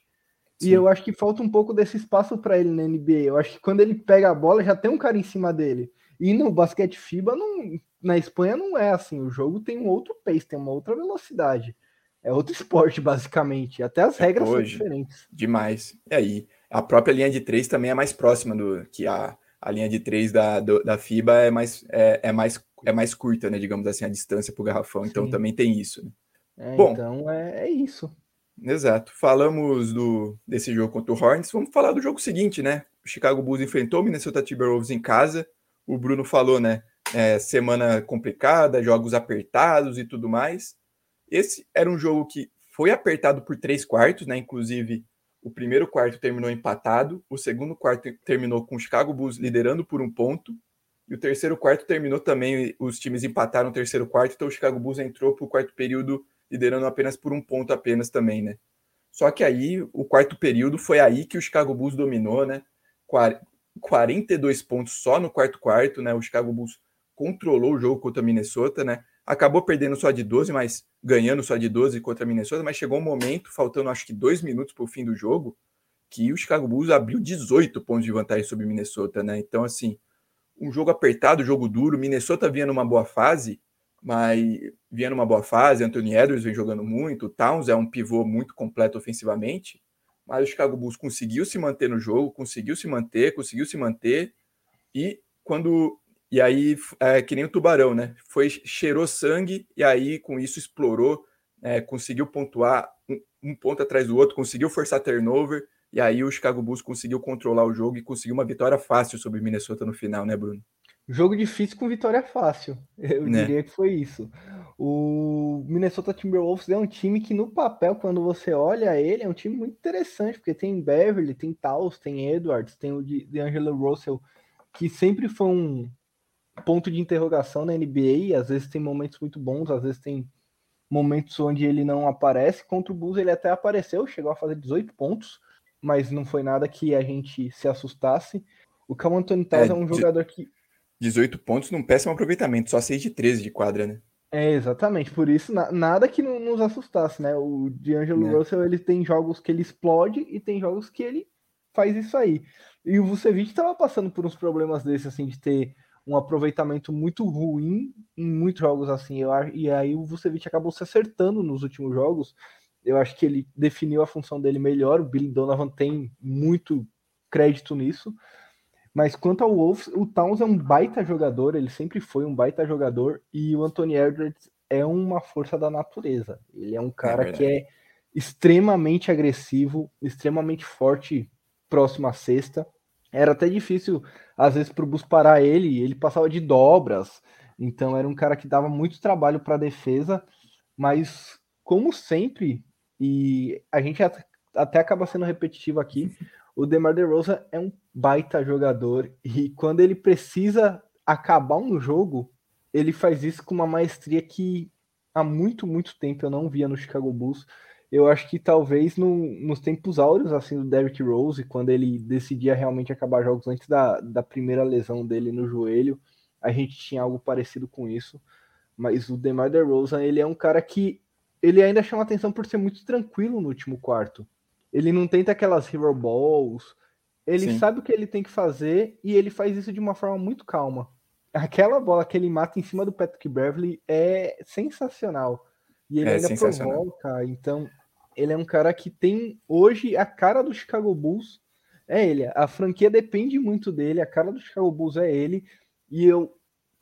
Sim. E eu acho que falta um pouco desse espaço para ele na NBA. Eu acho que quando ele pega a bola, já tem um cara em cima dele. E no basquete FIBA, não, na Espanha, não é assim. O jogo tem um outro pace, tem uma outra velocidade. É outro [laughs] esporte, basicamente. Até as é regras hoje, são diferentes. Demais. E aí, a própria linha de três também é mais próxima do que a, a linha de três da, do, da FIBA é mais, é, é, mais, é mais curta, né? Digamos assim, a distância para o garrafão. Então Sim. Também tem isso. Né? É, Bom, então é, é isso. Exato. Falamos do, desse jogo contra o Hornets. Vamos falar do jogo seguinte, né? O Chicago Bulls enfrentou o Minnesota Timberwolves em casa o Bruno falou, né? É, semana complicada, jogos apertados e tudo mais. Esse era um jogo que foi apertado por três quartos, né? Inclusive, o primeiro quarto terminou empatado, o segundo quarto terminou com o Chicago Bulls liderando por um ponto, E o terceiro quarto terminou também, os times empataram o terceiro quarto, então o Chicago Bulls entrou para o quarto período liderando apenas por um ponto apenas também, né? Só que aí, o quarto período, foi aí que o Chicago Bulls dominou, né? 42 pontos só no quarto quarto, né? O Chicago Bulls controlou o jogo contra a Minnesota, né? Acabou perdendo só de 12, mas ganhando só de 12 contra a Minnesota, mas chegou um momento, faltando acho que dois minutos para o fim do jogo, que o Chicago Bulls abriu 18 pontos de vantagem sobre Minnesota, né? Então, assim, um jogo apertado, jogo duro. Minnesota vinha numa boa fase, mas vinha numa boa fase. Anthony Edwards vem jogando muito. Towns é um pivô muito completo ofensivamente, mas o Chicago Bulls conseguiu se manter no jogo, conseguiu se manter, conseguiu se manter. E quando. E aí, é que nem o tubarão, né? Foi, cheirou sangue e aí, com isso, explorou, é, conseguiu pontuar um, um ponto atrás do outro, conseguiu forçar turnover e aí o Chicago Bulls conseguiu controlar o jogo e conseguiu uma vitória fácil sobre o Minnesota no final, né, Bruno? Jogo difícil com vitória fácil. [laughs] Eu né? diria que foi isso. O Minnesota Timberwolves é um time que, no papel, quando você olha ele, é um time muito interessante, porque tem Beverly, tem Taos, tem Edwards, tem o DeAngelo Russell, que sempre foi um ponto de interrogação na NBA. Às vezes tem momentos muito bons, às vezes tem momentos onde ele não aparece. Contra o Bulls ele até apareceu, chegou a fazer 18 pontos mas não foi nada que a gente se assustasse. O Cal Anthony Towns é, é um jogador que. 18 pontos num péssimo aproveitamento, só 6 de 13 de quadra, né? É, exatamente, por isso na, nada que não nos assustasse, né? O D'Angelo é. Russell, ele tem jogos que ele explode e tem jogos que ele faz isso aí. E o Vucevic estava passando por uns problemas desses, assim, de ter um aproveitamento muito ruim em muitos jogos, assim, eu, e aí o Vucevic acabou se acertando nos últimos jogos, eu acho que ele definiu a função dele melhor. O Billy Donovan tem muito crédito nisso. Mas quanto ao Wolves, o Towns é um baita jogador, ele sempre foi um baita jogador, e o Anthony Edwards é uma força da natureza. Ele é um cara é que é extremamente agressivo, extremamente forte próximo à cesta. Era até difícil, às vezes, para o Bus parar ele, ele passava de dobras, então era um cara que dava muito trabalho para a defesa, mas como sempre, e a gente até acaba sendo repetitivo aqui. [laughs] O DeMar DeRozan é um baita jogador e quando ele precisa acabar um jogo, ele faz isso com uma maestria que há muito, muito tempo eu não via no Chicago Bulls. Eu acho que talvez no, nos tempos áureos assim do Derrick Rose, quando ele decidia realmente acabar jogos antes da, da primeira lesão dele no joelho, a gente tinha algo parecido com isso. Mas o DeMar DeRozan, ele é um cara que ele ainda chama atenção por ser muito tranquilo no último quarto. Ele não tenta aquelas hero balls. Ele Sim. sabe o que ele tem que fazer e ele faz isso de uma forma muito calma. Aquela bola que ele mata em cima do Patrick Beverly é sensacional. E ele é ainda provoca. Então, ele é um cara que tem hoje a cara do Chicago Bulls. É ele. A franquia depende muito dele. A cara do Chicago Bulls é ele. E eu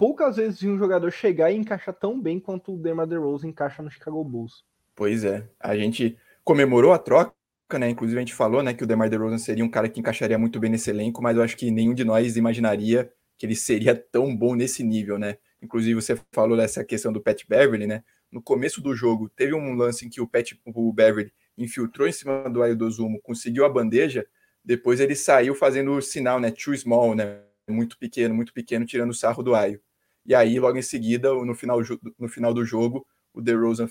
poucas vezes vi um jogador chegar e encaixar tão bem quanto o DeMar DeRozan encaixa no Chicago Bulls. Pois é, a gente comemorou a troca, né? Inclusive a gente falou, né, que o DeMar DeRozan seria um cara que encaixaria muito bem nesse elenco, mas eu acho que nenhum de nós imaginaria que ele seria tão bom nesse nível, né? Inclusive você falou dessa questão do Pat Beverly, né? No começo do jogo teve um lance em que o Pat o Beverly infiltrou em cima do Ayo Dozumo, conseguiu a bandeja, depois ele saiu fazendo o sinal, né, too small, né? Muito pequeno, muito pequeno, tirando o sarro do Ayo. E aí, logo em seguida, no final, no final do jogo, o DeRozan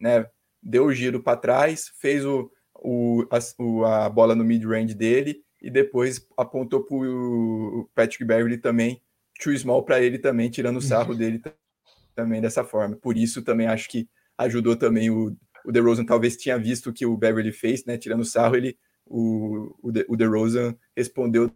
né, deu o giro para trás, fez o, o, a, a bola no mid-range dele e depois apontou para o Patrick Beverly também, too small para ele também, tirando o sarro dele também dessa forma. Por isso também acho que ajudou também o, o DeRozan, talvez tinha visto o que o Beverly fez, né, tirando o sarro, ele, o, o, De, o DeRozan respondeu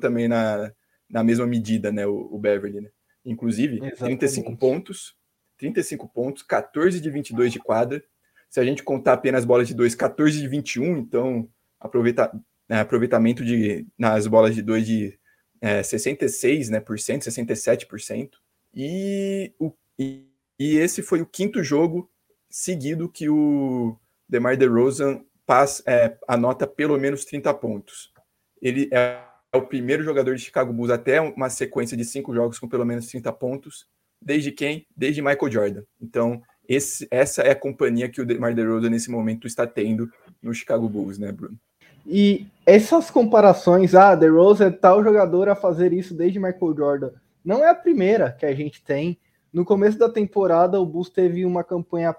também na, na mesma medida, né, o, o Beverly, né. Inclusive, Exatamente. 35 pontos, 35 pontos, 14 de 22 de quadra. Se a gente contar apenas bolas de 2, 14 de 21, então aproveita, né, aproveitamento de, nas bolas de 2 de é, 66%, né, por cento, 67%. E, o, e, e esse foi o quinto jogo seguido que o DeMar DeRozan passa, é, anota pelo menos 30 pontos. Ele é é o primeiro jogador de Chicago Bulls até uma sequência de cinco jogos com pelo menos 30 pontos. Desde quem? Desde Michael Jordan. Então, esse, essa é a companhia que o DeMar DeRozan nesse momento está tendo no Chicago Bulls, né, Bruno? E essas comparações, ah, DeRozan é tal jogador a fazer isso desde Michael Jordan. não é a primeira que a gente tem. No começo da temporada, o Bulls teve uma campanha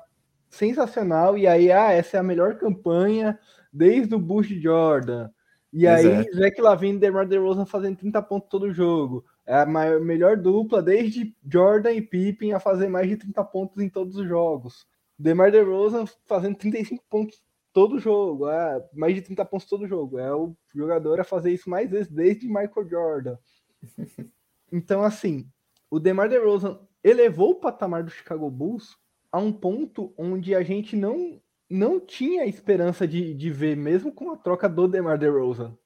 sensacional, e aí, ah, essa é a melhor campanha desde o Bulls de Jordan. E Exato. aí, Zach Lavine e DeMar DeRozan fazendo 30 pontos todo jogo. É a maior, melhor dupla desde Jordan e Pippen a fazer mais de 30 pontos em todos os jogos. DeMar DeRozan fazendo 35 pontos todo jogo, é, mais de 30 pontos todo jogo. É o jogador a fazer isso mais vezes desde Michael Jordan. [laughs] Então, assim, o DeMar DeRozan elevou o patamar do Chicago Bulls a um ponto onde a gente não, não tinha esperança de, de ver, mesmo com a troca do DeMar DeRozan.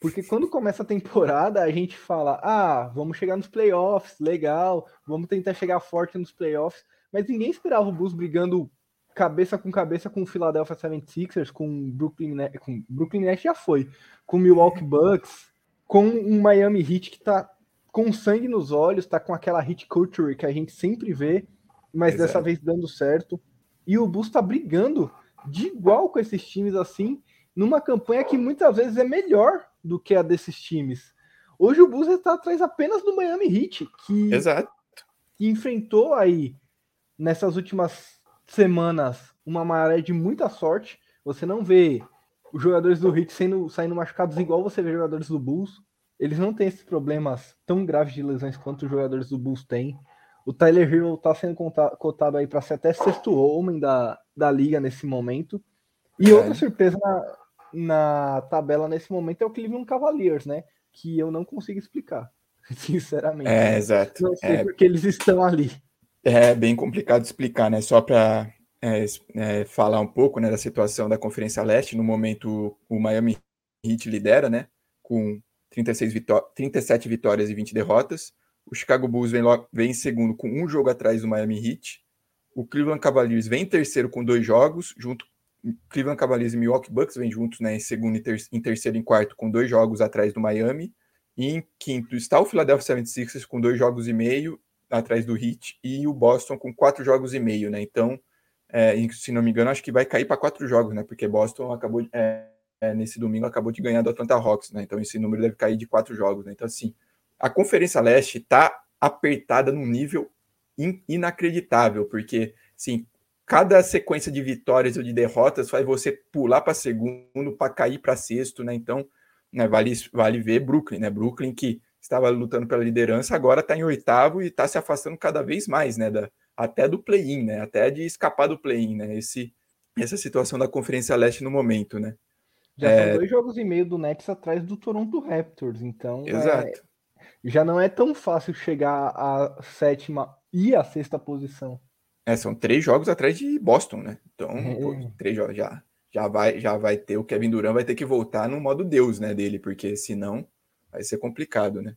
Porque quando começa a temporada, a gente fala: ah, vamos chegar nos playoffs, legal, vamos tentar chegar forte nos playoffs. Mas ninguém esperava o Bulls brigando cabeça com cabeça com o Philadelphia 76ers, com Brooklyn com Brooklyn Nets já foi, com o Milwaukee Bucks, com um Miami Heat que tá com sangue nos olhos, tá com aquela hit culture que a gente sempre vê, mas Exato. dessa vez dando certo. E o Bulls tá brigando de igual com esses times assim, numa campanha que muitas vezes é melhor do que a desses times. Hoje o Bulls está atrás apenas do Miami Heat, que, Exato. que enfrentou aí nessas últimas semanas uma maré de muita sorte. Você não vê os jogadores do Heat sendo, saindo machucados igual você vê jogadores do Bulls. Eles não têm esses problemas tão graves de lesões quanto os jogadores do Bulls têm. O Tyler Hero está sendo cotado aí para ser até sexto homem da, da liga nesse momento. E é. outra surpresa na, na tabela nesse momento é o Cleveland Cavaliers, né? Que eu não consigo explicar, [laughs] sinceramente. É, exato. Não sei é... porque eles estão ali. É bem complicado explicar, né? Só para é, é, falar um pouco né, da situação da Conferência Leste. No momento, o Miami Heat lidera, né? Com 36 vitó 37 vitórias e 20 derrotas. O Chicago Bulls vem, vem em segundo com um jogo atrás do Miami Heat. O Cleveland Cavaliers vem em terceiro com dois jogos, junto Cleveland Cavaliers e Milwaukee Bucks vêm juntos, né? Em segundo, e ter em terceiro e em quarto, com dois jogos atrás do Miami. E em quinto está o Philadelphia 76ers com dois jogos e meio atrás do Heat e o Boston com quatro jogos e meio, né? Então, é, se não me engano, acho que vai cair para quatro jogos, né? Porque Boston acabou é, é, nesse domingo acabou de ganhar do Atlanta Hawks, né? Então esse número deve cair de quatro jogos, né? Então assim, a Conferência Leste está apertada num nível in, inacreditável, porque sim, cada sequência de vitórias ou de derrotas faz você pular para segundo, para cair para sexto, né? Então, né, vale vale ver Brooklyn, né? Brooklyn que estava lutando pela liderança, agora está em oitavo e está se afastando cada vez mais, né? Da, até do play-in, né? Até de escapar do play-in, né? Esse, essa situação da Conferência Leste no momento, né? Já é... são dois jogos e meio do Nets atrás do Toronto Raptors, então é, Exato. Já não é tão fácil chegar à sétima e à sexta posição. É, são três jogos atrás de Boston, né? Então, é. pô, três jogos já, já vai, já vai ter o Kevin Durant vai ter que voltar no modo Deus, né, dele, porque senão vai ser complicado, né?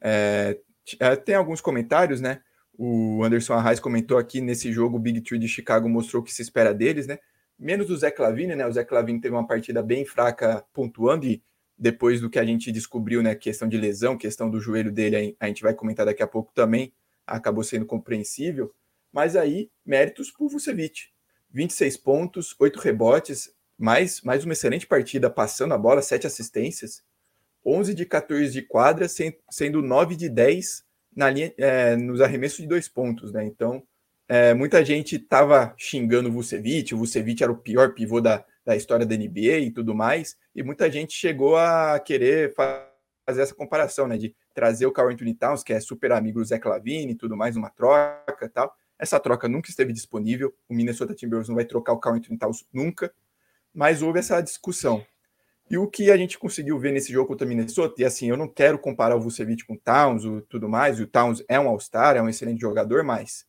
É, é, tem alguns comentários, né? O Anderson Arraes comentou aqui nesse jogo, o Big Three de Chicago mostrou o que se espera deles, né? Menos o Zé Clavini, né? O Zé Clavini teve uma partida bem fraca pontuando e depois do que a gente descobriu, né? Questão de lesão, questão do joelho dele, a gente vai comentar daqui a pouco também, acabou sendo compreensível. Mas aí, méritos por Vucevic. 26 pontos, 8 rebotes, mais, mais uma excelente partida passando a bola, 7 assistências. 11 de 14 de quadra, sendo 9 de 10 na linha, é, nos arremessos de dois pontos, né? Então, é, muita gente estava xingando o Vucevic, o Vucevic era o pior pivô da, da história da NBA e tudo mais, e muita gente chegou a querer fazer essa comparação, né? De trazer o Carl Anthony Towns, que é super amigo do Zé Clavini e tudo mais, uma troca e tal. Essa troca nunca esteve disponível, o Minnesota Timberwolves não vai trocar o Carl Anthony Towns nunca, mas houve essa discussão. E o que a gente conseguiu ver nesse jogo contra o Minnesota, e assim, eu não quero comparar o Vucevic com o Towns e tudo mais, e o Towns é um All-Star, é um excelente jogador, mas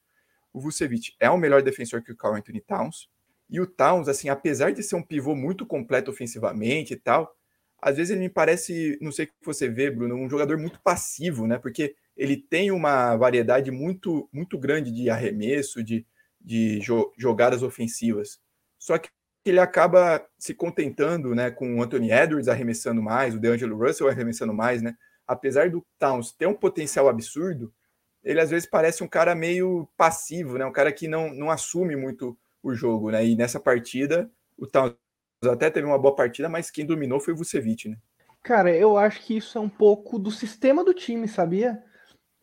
o Vucevic é um melhor defensor que o Carl Anthony Towns, e o Towns, assim, apesar de ser um pivô muito completo ofensivamente e tal, às vezes ele me parece, não sei o que você vê, Bruno, um jogador muito passivo, né? Porque ele tem uma variedade muito, muito grande de arremesso, de, de jo jogadas ofensivas. Só que ele acaba se contentando né, com o Anthony Edwards arremessando mais, o DeAngelo Russell arremessando mais, né? Apesar do Towns ter um potencial absurdo, ele às vezes parece um cara meio passivo, né? Um cara que não, não assume muito o jogo, né? E nessa partida, o Towns até teve uma boa partida, mas quem dominou foi o Vucevic, né? Cara, eu acho que isso é um pouco do sistema do time, sabia?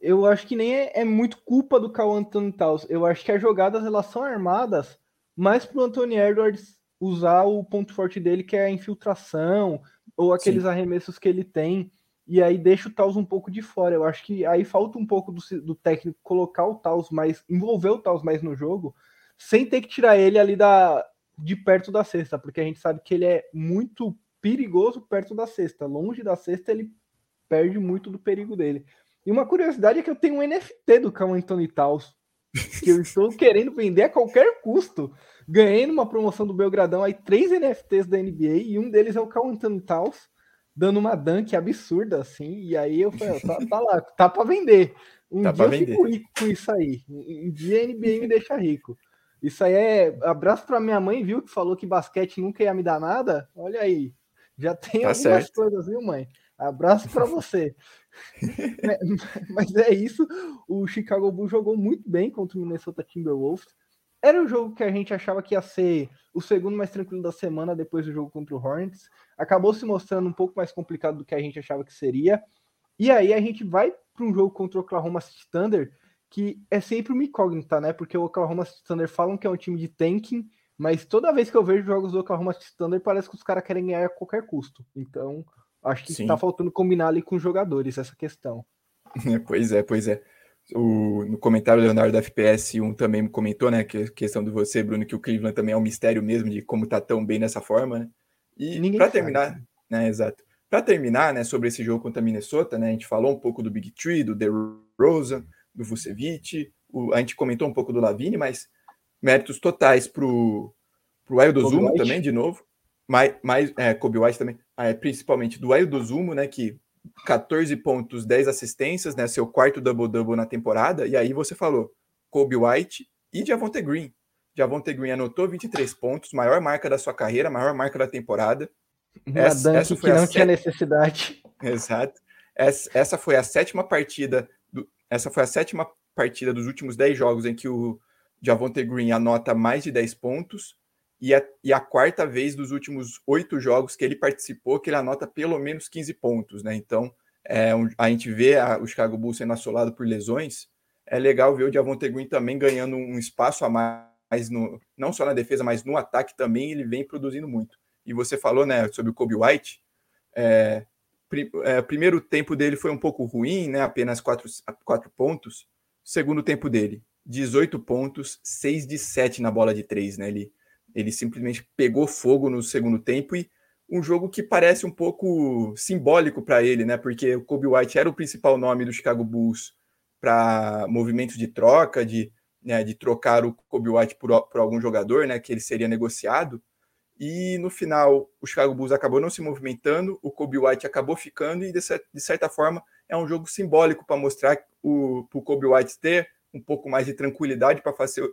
eu acho que nem é, é muito culpa do Cal Anthony Towns. Eu acho que as jogadas elas são armadas mais pro Anthony Edwards usar o ponto forte dele, que é a infiltração, ou aqueles Sim. arremessos que ele tem, e aí deixa o Taus um pouco de fora. Eu acho que aí falta um pouco do, do técnico colocar o Taus mais, envolver o Taus mais no jogo, sem ter que tirar ele ali da, de perto da cesta, porque a gente sabe que ele é muito perigoso perto da cesta. Longe da cesta, ele perde muito do perigo dele. E uma curiosidade é que eu tenho um NFT do Cal Anthony Taus, que eu estou [laughs] querendo vender a qualquer custo. Ganhei numa promoção do Belgradão aí três NFTs da NBA e um deles é o Cal Anthony Taus dando uma dunk absurda assim. E aí eu falei, tá, tá lá, tá para vender. Um tá dia eu vender. fico rico com isso aí. Um dia a NBA me deixa rico. Isso aí é abraço para minha mãe, viu, que falou que basquete nunca ia me dar nada. Olha aí, já tem tá algumas certo. coisas, viu, mãe? Abraço para você. [laughs] Mas é isso. O Chicago Bulls jogou muito bem contra o Minnesota Timberwolves. Era o jogo que a gente achava que ia ser o segundo mais tranquilo da semana depois do jogo contra o Hornets. Acabou se mostrando um pouco mais complicado do que a gente achava que seria. E aí a gente vai para um jogo contra o Oklahoma City Thunder, que é sempre uma incógnita, né? Porque o Oklahoma City Thunder falam que é um time de tanking, mas toda vez que eu vejo jogos do Oklahoma City Thunder parece que os caras querem ganhar a qualquer custo. Então, acho que está faltando combinar ali com os jogadores essa questão. [laughs] pois é, pois é. O, no comentário, o Leonardo da FPS1 também comentou, né? Que a questão de você, Bruno, que o Cleveland também é um mistério mesmo de como tá tão bem nessa forma, né? E para terminar, né? Exato. Para terminar, né, sobre esse jogo contra a Minnesota, né? A gente falou um pouco do Big Tree, do The Rosa, do Vucevic, o, a gente comentou um pouco do Lavine, mas méritos totais pro, pro Aildo Zumo também, de novo. Mais, mais é, Kobe White também, é, principalmente do Aildo Zumo, né? Que 14 pontos, 10 assistências, né? Seu quarto double-double na temporada. E aí você falou Kobe White e Javonte Green. Javonte Green anotou 23 pontos, maior marca da sua carreira, maior marca da temporada. Uma essa, essa foi que não tinha necessidade. [laughs] Exato. Essa, essa foi a sétima partida. Essa foi a sétima partida dos últimos 10 jogos em que o Javonte Green anota mais de 10 pontos e a, e a quarta vez dos últimos oito jogos que ele participou que ele anota pelo menos 15 pontos, né? Então, é, a gente vê a, o Chicago Bulls sendo assolado por lesões, é legal ver o Javonte Green também ganhando um espaço a mais, no, não só na defesa, mas no ataque também, ele vem produzindo muito. E você falou, né, sobre o Kobe White, é, é, primeiro tempo dele foi um pouco ruim, né, apenas quatro, quatro pontos, segundo tempo dele, 18 pontos, 6 de 7 na bola de três, né, ele ele simplesmente pegou fogo no segundo tempo e um jogo que parece um pouco simbólico para ele, né? Porque o Kobe White era o principal nome do Chicago Bulls para movimentos de troca, de, né, de trocar o Kobe White por, por algum jogador, né? Que ele seria negociado. E no final, o Chicago Bulls acabou não se movimentando, o Kobe White acabou ficando, e de, de certa forma é um jogo simbólico para mostrar o, o Kobe White ter um pouco mais de tranquilidade para fazer,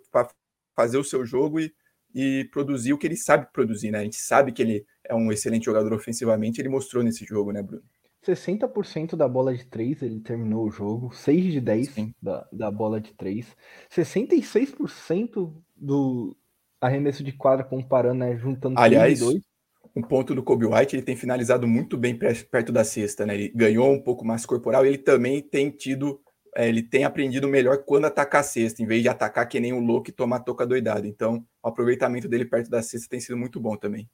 fazer o seu jogo e e produzir o que ele sabe produzir, né? A gente sabe que ele é um excelente jogador ofensivamente, ele mostrou nesse jogo, né, Bruno? 60% da bola de 3, ele terminou o jogo, 6 de 10 da, da bola de 3, 66% do arremesso de quadra comparando, né, juntando Aliás, 3 2. um ponto do Kobe White, ele tem finalizado muito bem perto da cesta, né? Ele ganhou um pouco mais corporal, ele também tem tido é, ele tem aprendido melhor quando atacar a cesta, em vez de atacar que nem um louco e tomar toca doidado. Então, o aproveitamento dele perto da cesta tem sido muito bom também.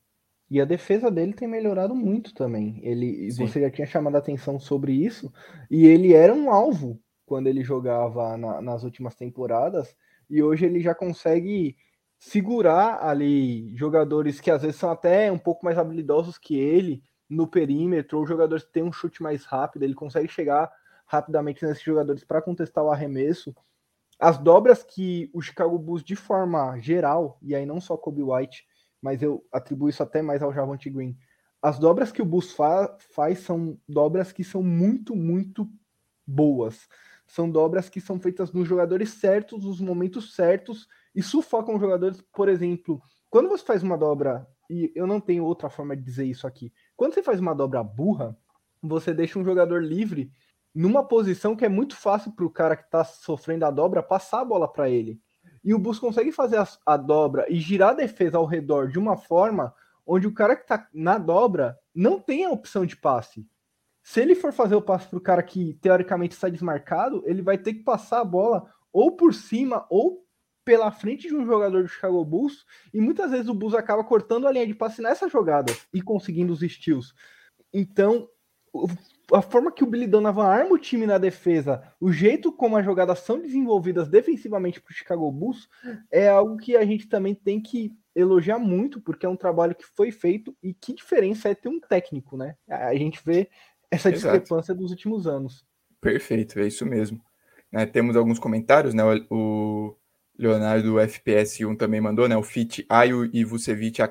E a defesa dele tem melhorado muito também. Ele, você já tinha chamado a atenção sobre isso, e ele era um alvo quando ele jogava na, nas últimas temporadas, e hoje ele já consegue segurar ali jogadores que às vezes são até um pouco mais habilidosos que ele no perímetro, ou jogadores que têm um chute mais rápido, ele consegue chegar rapidamente nesses jogadores para contestar o arremesso. As dobras que o Chicago Bulls, de forma geral, e aí não só Kobe White, mas eu atribuo isso até mais ao Javante Green, as dobras que o Bulls fa faz são dobras que são muito, muito boas. São dobras que são feitas nos jogadores certos, nos momentos certos, e sufocam os jogadores, por exemplo, quando você faz uma dobra, e eu não tenho outra forma de dizer isso aqui, quando você faz uma dobra burra, você deixa um jogador livre numa posição que é muito fácil para o cara que está sofrendo a dobra passar a bola para ele. E o Bus consegue fazer a, a, dobra e girar a defesa ao redor de uma forma onde o cara que está na dobra não tem a opção de passe. Se ele for fazer o passe para o cara que teoricamente está desmarcado, ele vai ter que passar a bola ou por cima ou pela frente de um jogador do Chicago Bulls, e muitas vezes o Bulls acaba cortando a linha de passe nessa jogada e conseguindo os steals. Então, a forma que o Billy Donovan arma o time na defesa, o jeito como as jogadas são desenvolvidas defensivamente para o Chicago Bulls, é algo que a gente também tem que elogiar muito, porque é um trabalho que foi feito e que diferença é ter um técnico, né? A gente vê essa Exato. discrepância dos últimos anos. Perfeito, é isso mesmo. Né, temos alguns comentários, né? O, Leonardo FPS1 também mandou, né? O Fit Ayo e Vucevic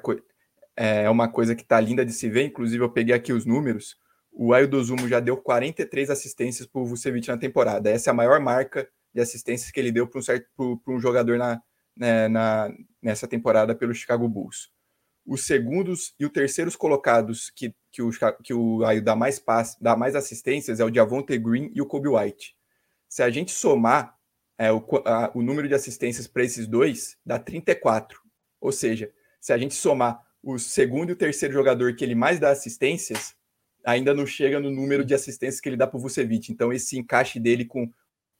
é uma coisa que tá linda de se ver. Inclusive, eu peguei aqui os números. O Ayo Dozumo já deu 43 assistências para o Vucevic na temporada. Essa é a maior marca de assistências que ele deu para um, certo, um jogador na, né, na, nessa temporada pelo Chicago Bulls. Os segundos e os terceiros colocados que, que o, que o Ayo dá mais pass, dá mais assistências é o Javonte Green e o Kobe White. Se a gente somar é, o, a, o número de assistências para esses dois dá 34. Ou seja, se a gente somar o segundo e o terceiro jogador que ele mais dá assistências, ainda não chega no número de assistências que ele dá para o Vucevic. Então, esse encaixe dele com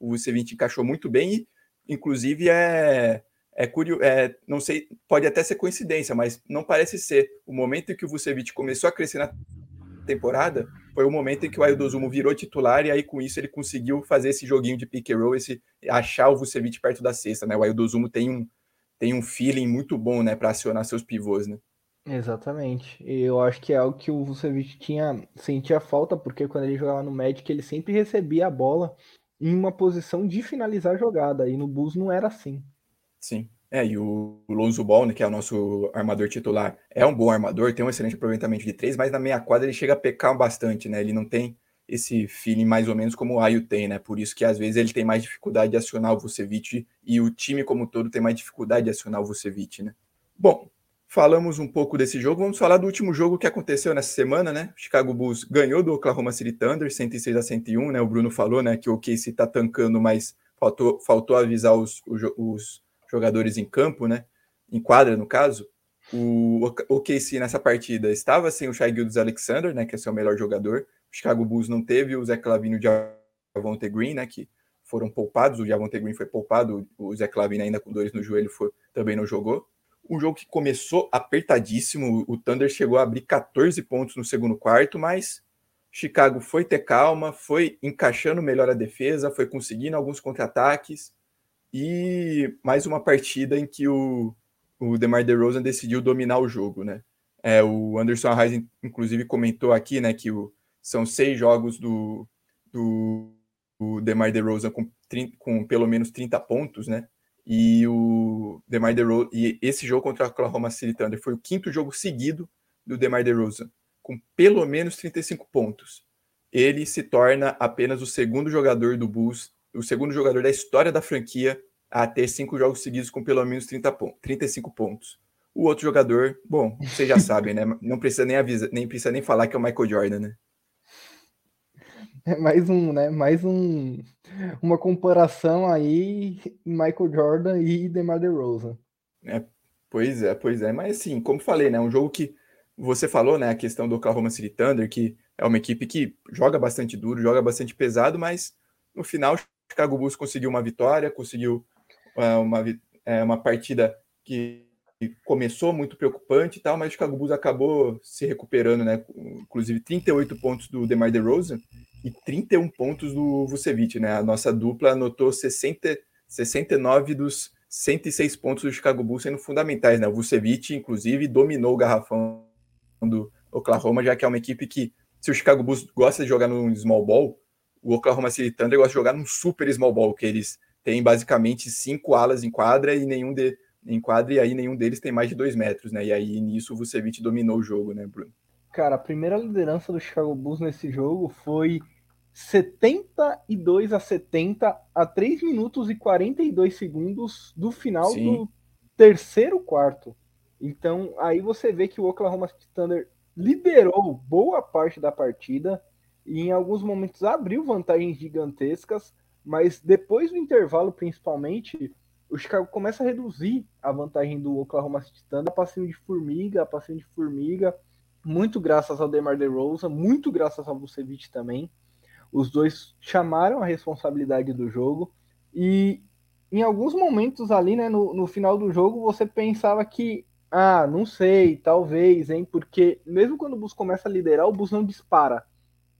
o Vucevic encaixou muito bem e, inclusive, é, é curioso, é, não sei, pode até ser coincidência, mas não parece ser. O momento em que o Vucevic começou a crescer na temporada foi o momento em que o Aildozumo virou titular e aí com isso ele conseguiu fazer esse joguinho de pick and roll, esse achar o Vucevic perto da cesta, né? O Aildozumo tem um tem um feeling muito bom, né, para acionar seus pivôs, né? Exatamente. Eu acho que é algo que o Vucevic tinha sentia falta porque quando ele jogava no Magic ele sempre recebia a bola em uma posição de finalizar a jogada e no Bulls não era assim. Sim. É, e o Lonzo Ball, né, que é o nosso armador titular, é um bom armador, tem um excelente aproveitamento de três, mas na meia quadra ele chega a pecar bastante, né? Ele não tem esse feeling mais ou menos como o Ayo tem, né? Por isso que às vezes ele tem mais dificuldade de acionar o Vucevic e o time como todo tem mais dificuldade de acionar o Vucevic, né? Bom, falamos um pouco desse jogo, vamos falar do último jogo que aconteceu nessa semana, né? O Chicago Bulls ganhou do Oklahoma City Thunder, 106 a 101, né? O Bruno falou, né, que o OKC tá tancando, mas faltou, faltou avisar os, os, os jogadores em campo, né? Em quadra, no caso. O OKC nessa partida estava sem o Shai Gildas Alexander, né? Que é seu melhor jogador. O Chicago Bulls não teve o Zé Clavino e o Green, né? Que foram poupados. O Javonte Green foi poupado. O Zé Clavino ainda com dores no joelho foi, também não jogou. Um jogo que começou apertadíssimo. O Thunder chegou a abrir 14 pontos no segundo quarto, mas Chicago foi ter calma, foi encaixando melhor a defesa, foi conseguindo alguns contra-ataques e mais uma partida em que o, o DeMar DeRozan decidiu dominar o jogo, né? É, o Anderson Reis, inclusive, comentou aqui, né, que o, são seis jogos do, do, do DeMar DeRozan com, com pelo menos 30 pontos, né? E o DeMar DeRozan, e esse jogo contra o Oklahoma City Thunder foi o quinto jogo seguido do DeMar DeRozan com pelo menos 35 pontos. Ele se torna apenas o segundo jogador do Bulls o segundo jogador da história da franquia a ter cinco jogos seguidos com pelo menos 30 pontos, 35 pontos. O outro jogador, bom, vocês já [laughs] sabem, né? Não precisa nem avisar, nem precisa nem falar que é o Michael Jordan, né? É mais um, né? Mais um uma comparação aí Michael Jordan e DeMar DeRozan. É, pois é, pois é, mas assim, como falei, né, um jogo que você falou, né, a questão do Oklahoma City Thunder, que é uma equipe que joga bastante duro, joga bastante pesado, mas no final Chicago Bulls conseguiu uma vitória, conseguiu é, uma, é, uma partida que começou muito preocupante e tal, mas o Chicago Bulls acabou se recuperando, né? Inclusive 38 pontos do DeMar DeRozan e 31 pontos do Vucevic, né? A nossa dupla anotou 60, 69 dos 106 pontos do Chicago Bulls sendo fundamentais, né? O Vucevic, inclusive, dominou o garrafão do Oklahoma, já que é uma equipe que, se o Chicago Bulls gosta de jogar no small ball, o Oklahoma City Thunder gosta de jogar num super small ball, que eles têm basicamente cinco alas em quadra e nenhum de em quadra, e aí nenhum deles tem mais de dois metros, né? E aí nisso o Vucevic dominou o jogo, né, Bruno? Cara, a primeira liderança do Chicago Bulls nesse jogo foi 72 a 70 a 3 minutos e 42 segundos do final Sim. do terceiro quarto. Então, aí você vê que o Oklahoma City Thunder liderou boa parte da partida, e em alguns momentos abriu vantagens gigantescas, mas depois do intervalo, principalmente, o Chicago começa a reduzir a vantagem do Oklahoma City Thunder a passinho de formiga, a passinho de formiga, muito graças ao Demar DeRozan, muito graças ao Vucevic também. Os dois chamaram a responsabilidade do jogo e em alguns momentos ali, né, no, no final do jogo, você pensava que, ah, não sei, talvez, hein, porque mesmo quando o Bus começa a liderar, o Bus não dispara.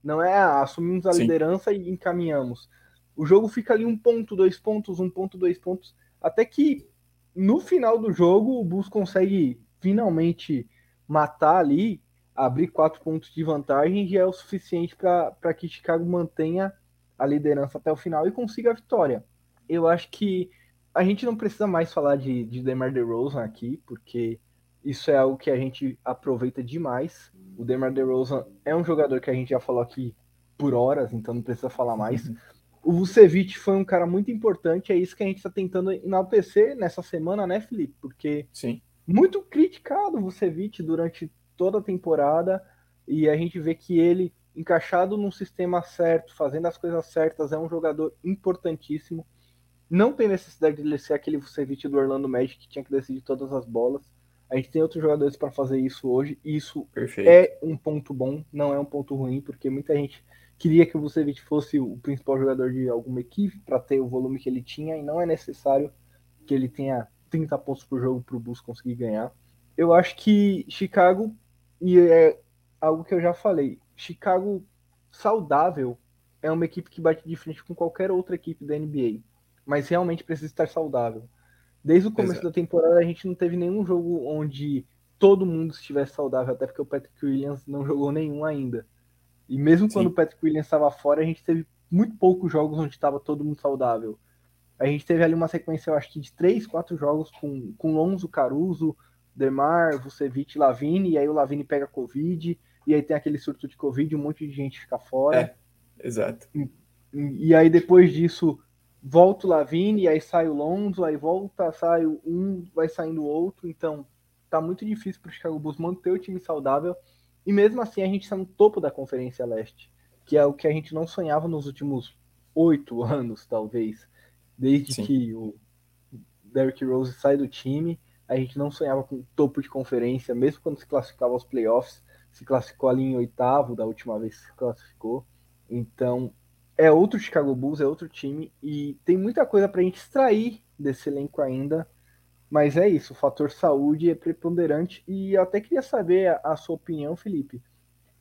Não é, ah, assumimos a Sim. liderança e encaminhamos. O jogo fica ali um ponto, dois pontos, um ponto, dois pontos, até que no final do jogo o Bus consegue finalmente matar ali, abrir quatro pontos de vantagem e é o suficiente para que Chicago mantenha a liderança até o final e consiga a vitória eu acho que a gente não precisa mais falar de, de DeMar DeRozan aqui, porque isso é algo que a gente aproveita demais. O DeMar DeRozan é um jogador que a gente já falou aqui por horas, então não precisa falar mais. Uhum. O Vucevic foi um cara muito importante, é isso que a gente está tentando enaltecer nessa semana, né, Felipe? Porque Sim. muito criticado o Vucevic durante toda a temporada, e a gente vê que ele, encaixado num sistema certo, fazendo as coisas certas, é um jogador importantíssimo. Não tem necessidade de ele ser aquele Vucevic do Orlando Magic que tinha que decidir todas as bolas. A gente tem outros jogadores para fazer isso hoje, e isso Perfeito. é um ponto bom, não é um ponto ruim, porque muita gente queria que o Vucevic fosse o principal jogador de alguma equipe para ter o volume que ele tinha, e não é necessário que ele tenha 30 pontos por jogo para o Bulls conseguir ganhar. Eu acho que Chicago, e é algo que eu já falei, Chicago saudável é uma equipe que bate de frente com qualquer outra equipe da NBA mas realmente precisa estar saudável. Desde o começo Exato. da temporada a gente não teve nenhum jogo onde todo mundo estivesse saudável, até porque o Patrick Williams não jogou nenhum ainda. E mesmo Sim. quando o Patrick Williams estava fora, a gente teve muito poucos jogos onde estava todo mundo saudável. A gente teve ali uma sequência, eu acho que de três, quatro jogos com, com Lonzo, Caruso, Demar, Vucevic, Lavine, e aí o Lavine pega Covid, e aí tem aquele surto de Covid, um monte de gente fica fora. É, exato. E, e aí depois disso, volta o Lavine, aí sai o Lonzo, aí volta, sai um, vai saindo o outro, então tá muito difícil para o Chicago Bulls manter o time saudável, e mesmo assim a gente está no topo da Conferência Leste, que é o que a gente não sonhava nos últimos oito [laughs] anos, talvez, desde Sim. que o Derrick Rose sai do time, a gente não sonhava com topo de conferência, mesmo quando se classificava aos playoffs, se classificou ali em oitavo da última vez que se classificou, então é outro Chicago Bulls, é outro time e tem muita coisa para a gente extrair desse elenco ainda. Mas é isso, o fator saúde é preponderante e eu até queria saber a, a sua opinião, Felipe.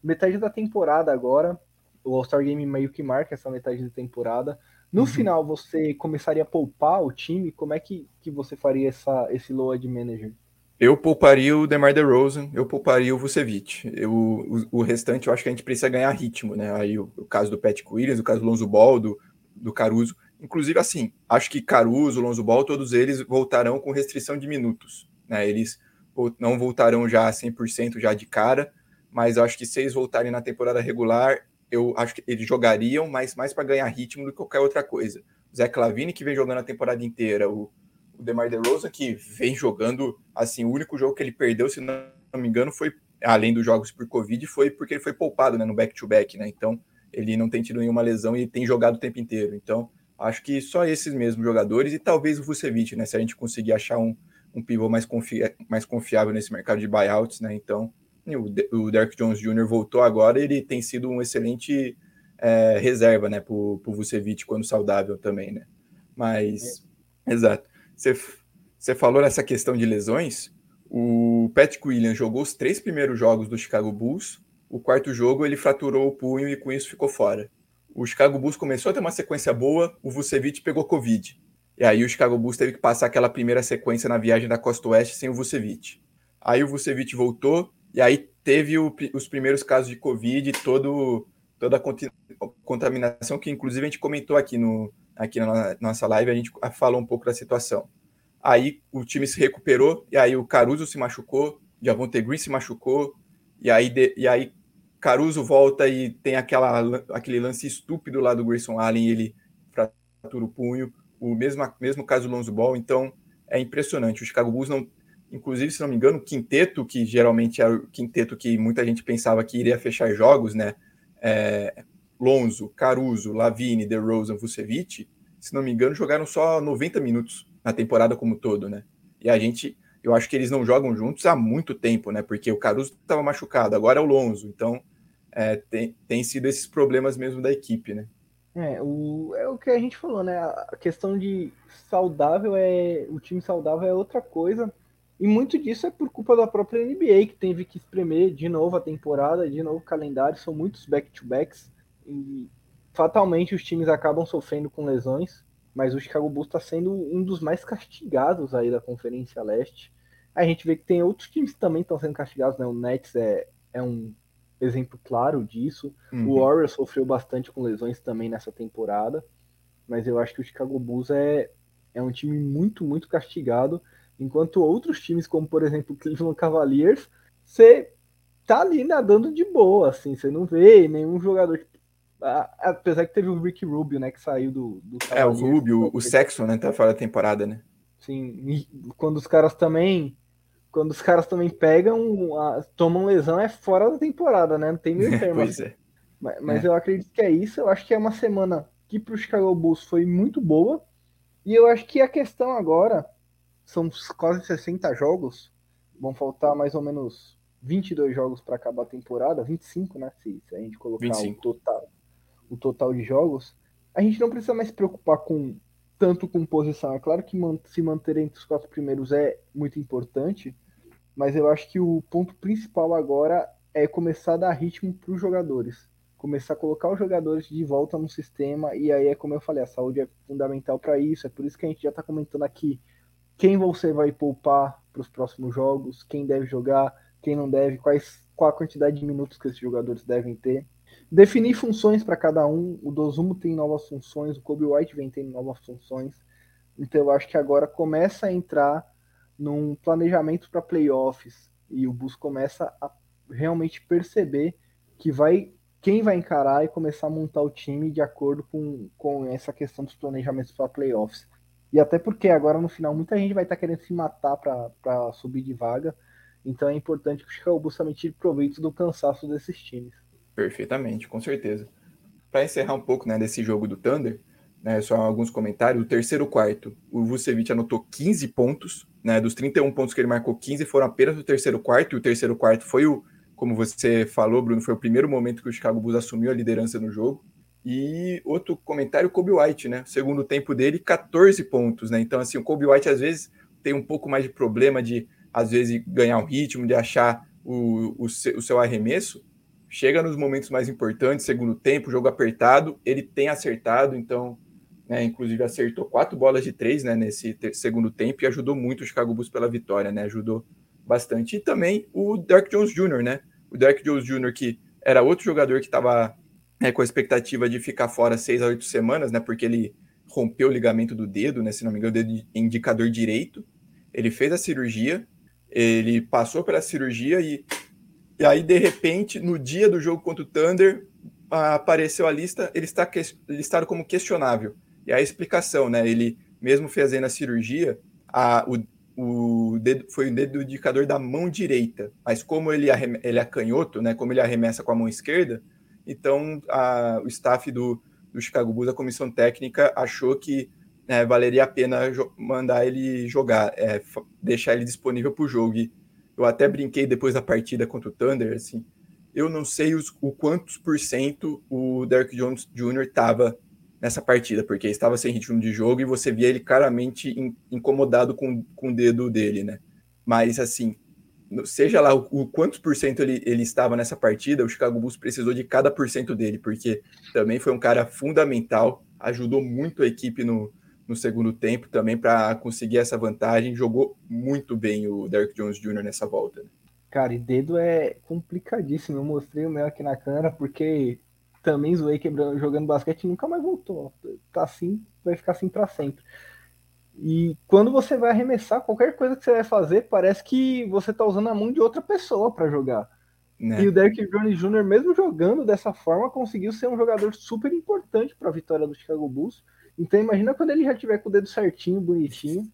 Metade da temporada agora, o All-Star Game meio que marca essa metade da temporada. No uhum. final, você começaria a poupar o time? Como é que, que você faria essa, esse load manager? Eu pouparia o DeMar DeRozan, eu pouparia o Vucevic. Eu, o, o, restante eu acho que a gente precisa ganhar ritmo, né? Aí o, o caso do Pat Williams, o caso do Lonzo Ball, do, do Caruso. Inclusive, assim, acho que Caruso, Lonzo Ball, todos eles voltarão com restrição de minutos, né? Eles não voltarão já 100% já de cara, mas acho que se eles voltarem na temporada regular, eu acho que eles jogariam, mas mais para ganhar ritmo do que qualquer outra coisa. O Zé Clavini, que vem jogando a temporada inteira, o o DeMar DeRozan, que vem jogando, assim, o único jogo que ele perdeu, se não me engano, foi, além dos jogos por Covid, foi porque ele foi poupado, né, no back-to-back, -back, né, então ele não tem tido nenhuma lesão e tem jogado o tempo inteiro, então acho que só esses mesmos jogadores e talvez o Vucevic, né, se a gente conseguir achar um, um pivô mais, confi mais confiável nesse mercado de buyouts, né, então o, De o Derek Jones Jr. voltou agora, ele tem sido um excelente é, reserva, né, para o Vucevic quando saudável também, né, mas, é. exato. Você, falou nessa questão de lesões. O Patrick Williams jogou os três primeiros jogos do Chicago Bulls. O quarto jogo ele fraturou o punho e com isso ficou fora. O Chicago Bulls começou a ter uma sequência boa, o Vucevic pegou Covid. E aí o Chicago Bulls teve que passar aquela primeira sequência na viagem da Costa Oeste sem o Vucevic. Aí o Vucevic voltou e aí teve o, os primeiros casos de Covid, todo, toda a contaminação que inclusive a gente comentou aqui no, aqui na nossa live, a gente falou um pouco da situação. Aí o time se recuperou, e aí o Caruso se machucou, Javonte Green se machucou, e aí, de, e aí Caruso volta e tem aquela, aquele lance estúpido lá do Grayson Allen, ele fratura o punho, o mesmo, mesmo caso do Lonzo Ball, então é impressionante. O Chicago Bulls não, inclusive, se não me engano, o quinteto, que geralmente era o quinteto que muita gente pensava que iria fechar jogos, né? É, Lonzo, Caruso, Lavine, DeRozan, Vucevic, se não me engano, jogaram só 90 minutos na temporada como todo, né? E a gente eu acho que eles não jogam juntos há muito tempo, né? Porque o Caruso estava machucado, agora é o Lonzo. Então, é, tem, tem sido esses problemas mesmo da equipe, né? É o, é o que a gente falou, né? A questão de saudável é. O time saudável é outra coisa. E muito disso é por culpa da própria NBA, que teve que espremer de novo a temporada, de novo o calendário. São muitos back-to-backs. E fatalmente os times acabam sofrendo com lesões. Mas o Chicago Bulls está sendo um dos mais castigados aí da Conferência Leste. A gente vê que tem outros times que também estão sendo castigados, né? O Nets é, é um exemplo claro disso. Uhum. O Warriors sofreu bastante com lesões também nessa temporada. Mas eu acho que o Chicago Bulls é, é um time muito, muito castigado. Enquanto outros times, como por exemplo o Cleveland Cavaliers, você tá ali nadando de boa, assim, você não vê nenhum jogador. Apesar que teve o Rick Rubio, né, que saiu do. do é, o Rubio, o Sexton, né, tá fora da temporada, né? Sim, quando os caras também. Quando os caras também pegam, a, tomam lesão, é fora da temporada, né? Não tem meio [laughs] termo. pois assim. é. Mas, mas é. eu acredito que é isso. Eu acho que é uma semana que pro Chicago Bulls foi muito boa. E eu acho que a questão agora são quase 60 jogos. Vão faltar mais ou menos 22 jogos para acabar a temporada, 25, né? Se, se a gente colocar 25. o total, o total de jogos. A gente não precisa mais se preocupar com tanto com posição. É claro que se manter entre os quatro primeiros é muito importante, mas eu acho que o ponto principal agora é começar a dar ritmo para os jogadores. Começar a colocar os jogadores de volta no sistema, e aí é como eu falei, a saúde é fundamental para isso. É por isso que a gente já está comentando aqui quem você vai poupar para os próximos jogos, quem deve jogar, quem não deve, quais, qual a quantidade de minutos que esses jogadores devem ter. Definir funções para cada um. O Dozumo tem novas funções, o Kobe White vem tendo novas funções. Então eu acho que agora começa a entrar num planejamento para playoffs e o Bus começa a realmente perceber que vai quem vai encarar e começar a montar o time de acordo com, com essa questão dos planejamentos para playoffs. E até porque agora no final muita gente vai estar tá querendo se matar para subir de vaga. Então é importante que o Chicago Bulls também tire proveito do cansaço desses times. Perfeitamente, com certeza. Para encerrar um pouco né, desse jogo do Thunder, né, só alguns comentários. O terceiro quarto, o Vucevic anotou 15 pontos. Né, dos 31 pontos que ele marcou, 15 foram apenas no terceiro quarto. E o terceiro quarto foi o, como você falou, Bruno, foi o primeiro momento que o Chicago Bulls assumiu a liderança no jogo. E outro comentário, Kobe White, né? Segundo tempo dele, 14 pontos, né? Então, assim, o Kobe White às vezes tem um pouco mais de problema de, às vezes, ganhar um ritmo, de achar o, o, seu, o seu arremesso. Chega nos momentos mais importantes, segundo tempo, jogo apertado, ele tem acertado, então, né, inclusive acertou quatro bolas de três, né, nesse segundo tempo e ajudou muito o Chicago Bulls pela vitória, né? Ajudou bastante. E também o Derek Jones Jr., né? O Derek Jones Jr., que era outro jogador que estava é, com a expectativa de ficar fora seis a oito semanas, né? Porque ele rompeu o ligamento do dedo, né? Se não me engano, o dedo indicador direito. Ele fez a cirurgia, ele passou pela cirurgia e, e aí, de repente, no dia do jogo contra o Thunder, apareceu a lista, ele está listado como questionável. E a explicação, né? Ele, mesmo fazendo a cirurgia, a, o, o dedo, foi o dedo indicador da mão direita. Mas como ele, ele é canhoto, né? Como ele arremessa com a mão esquerda, então, a, o staff do, do Chicago Bulls, a comissão técnica, achou que é, valeria a pena mandar ele jogar, é, deixar ele disponível para o jogo. E eu até brinquei depois da partida contra o Thunder, assim, eu não sei os, o quantos por cento o Derrick Jones Jr. estava nessa partida, porque estava sem ritmo de jogo e você via ele claramente in, incomodado com, com o dedo dele, né? Mas, assim, seja lá o, o quantos por cento ele, ele estava nessa partida, o Chicago Bulls precisou de cada por cento dele, porque também foi um cara fundamental, ajudou muito a equipe no, no segundo tempo também para conseguir essa vantagem, jogou muito bem o Derrick Jones Jr. nessa volta. Cara, e dedo é complicadíssimo, eu mostrei o meu aqui na câmera, porque também zoei quebrando, jogando basquete e nunca mais voltou, tá assim, vai ficar assim para sempre. E quando você vai arremessar, qualquer coisa que você vai fazer, parece que você tá usando a mão de outra pessoa para jogar. Né? E o Derrick Jones Jr., mesmo jogando dessa forma, conseguiu ser um jogador super importante para a vitória do Chicago Bulls. Então imagina quando ele já tiver com o dedo certinho, bonitinho.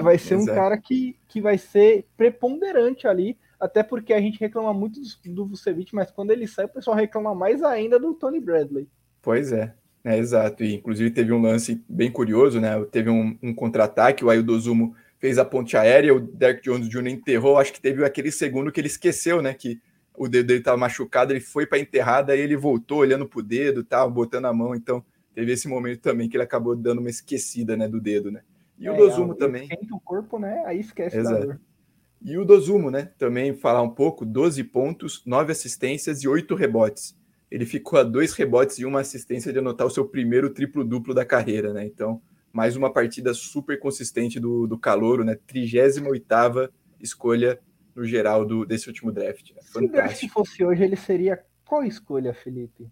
Vai ser um Exato. cara que, que vai ser preponderante ali, até porque a gente reclama muito do, do Vucevic, mas quando ele sai, o pessoal reclama mais ainda do Tony Bradley. Pois é. É, exato, e inclusive teve um lance bem curioso, né? Teve um, um contra-ataque, o Aildo Zumo fez a ponte aérea, o Derek Jones Jr. enterrou, acho que teve aquele segundo que ele esqueceu, né, que o dedo dele estava machucado, ele foi para enterrar, daí ele voltou olhando pro dedo, tal, botando a mão, então teve esse momento também que ele acabou dando uma esquecida, né, do dedo, né. E é, o Dozumo também. Esquenta o corpo, né, aí esquece Exato. da dor. E o Dozumo, né, também falar um pouco, 12 pontos, 9 assistências e 8 rebotes. Ele ficou a dois rebotes e uma assistência de anotar o seu primeiro triplo-duplo da carreira, né, então mais uma partida super consistente do, do Calouro, né, 38ª escolha no geral do, desse último draft. Né? Se o draft fosse hoje, ele seria qual escolha, Felipe?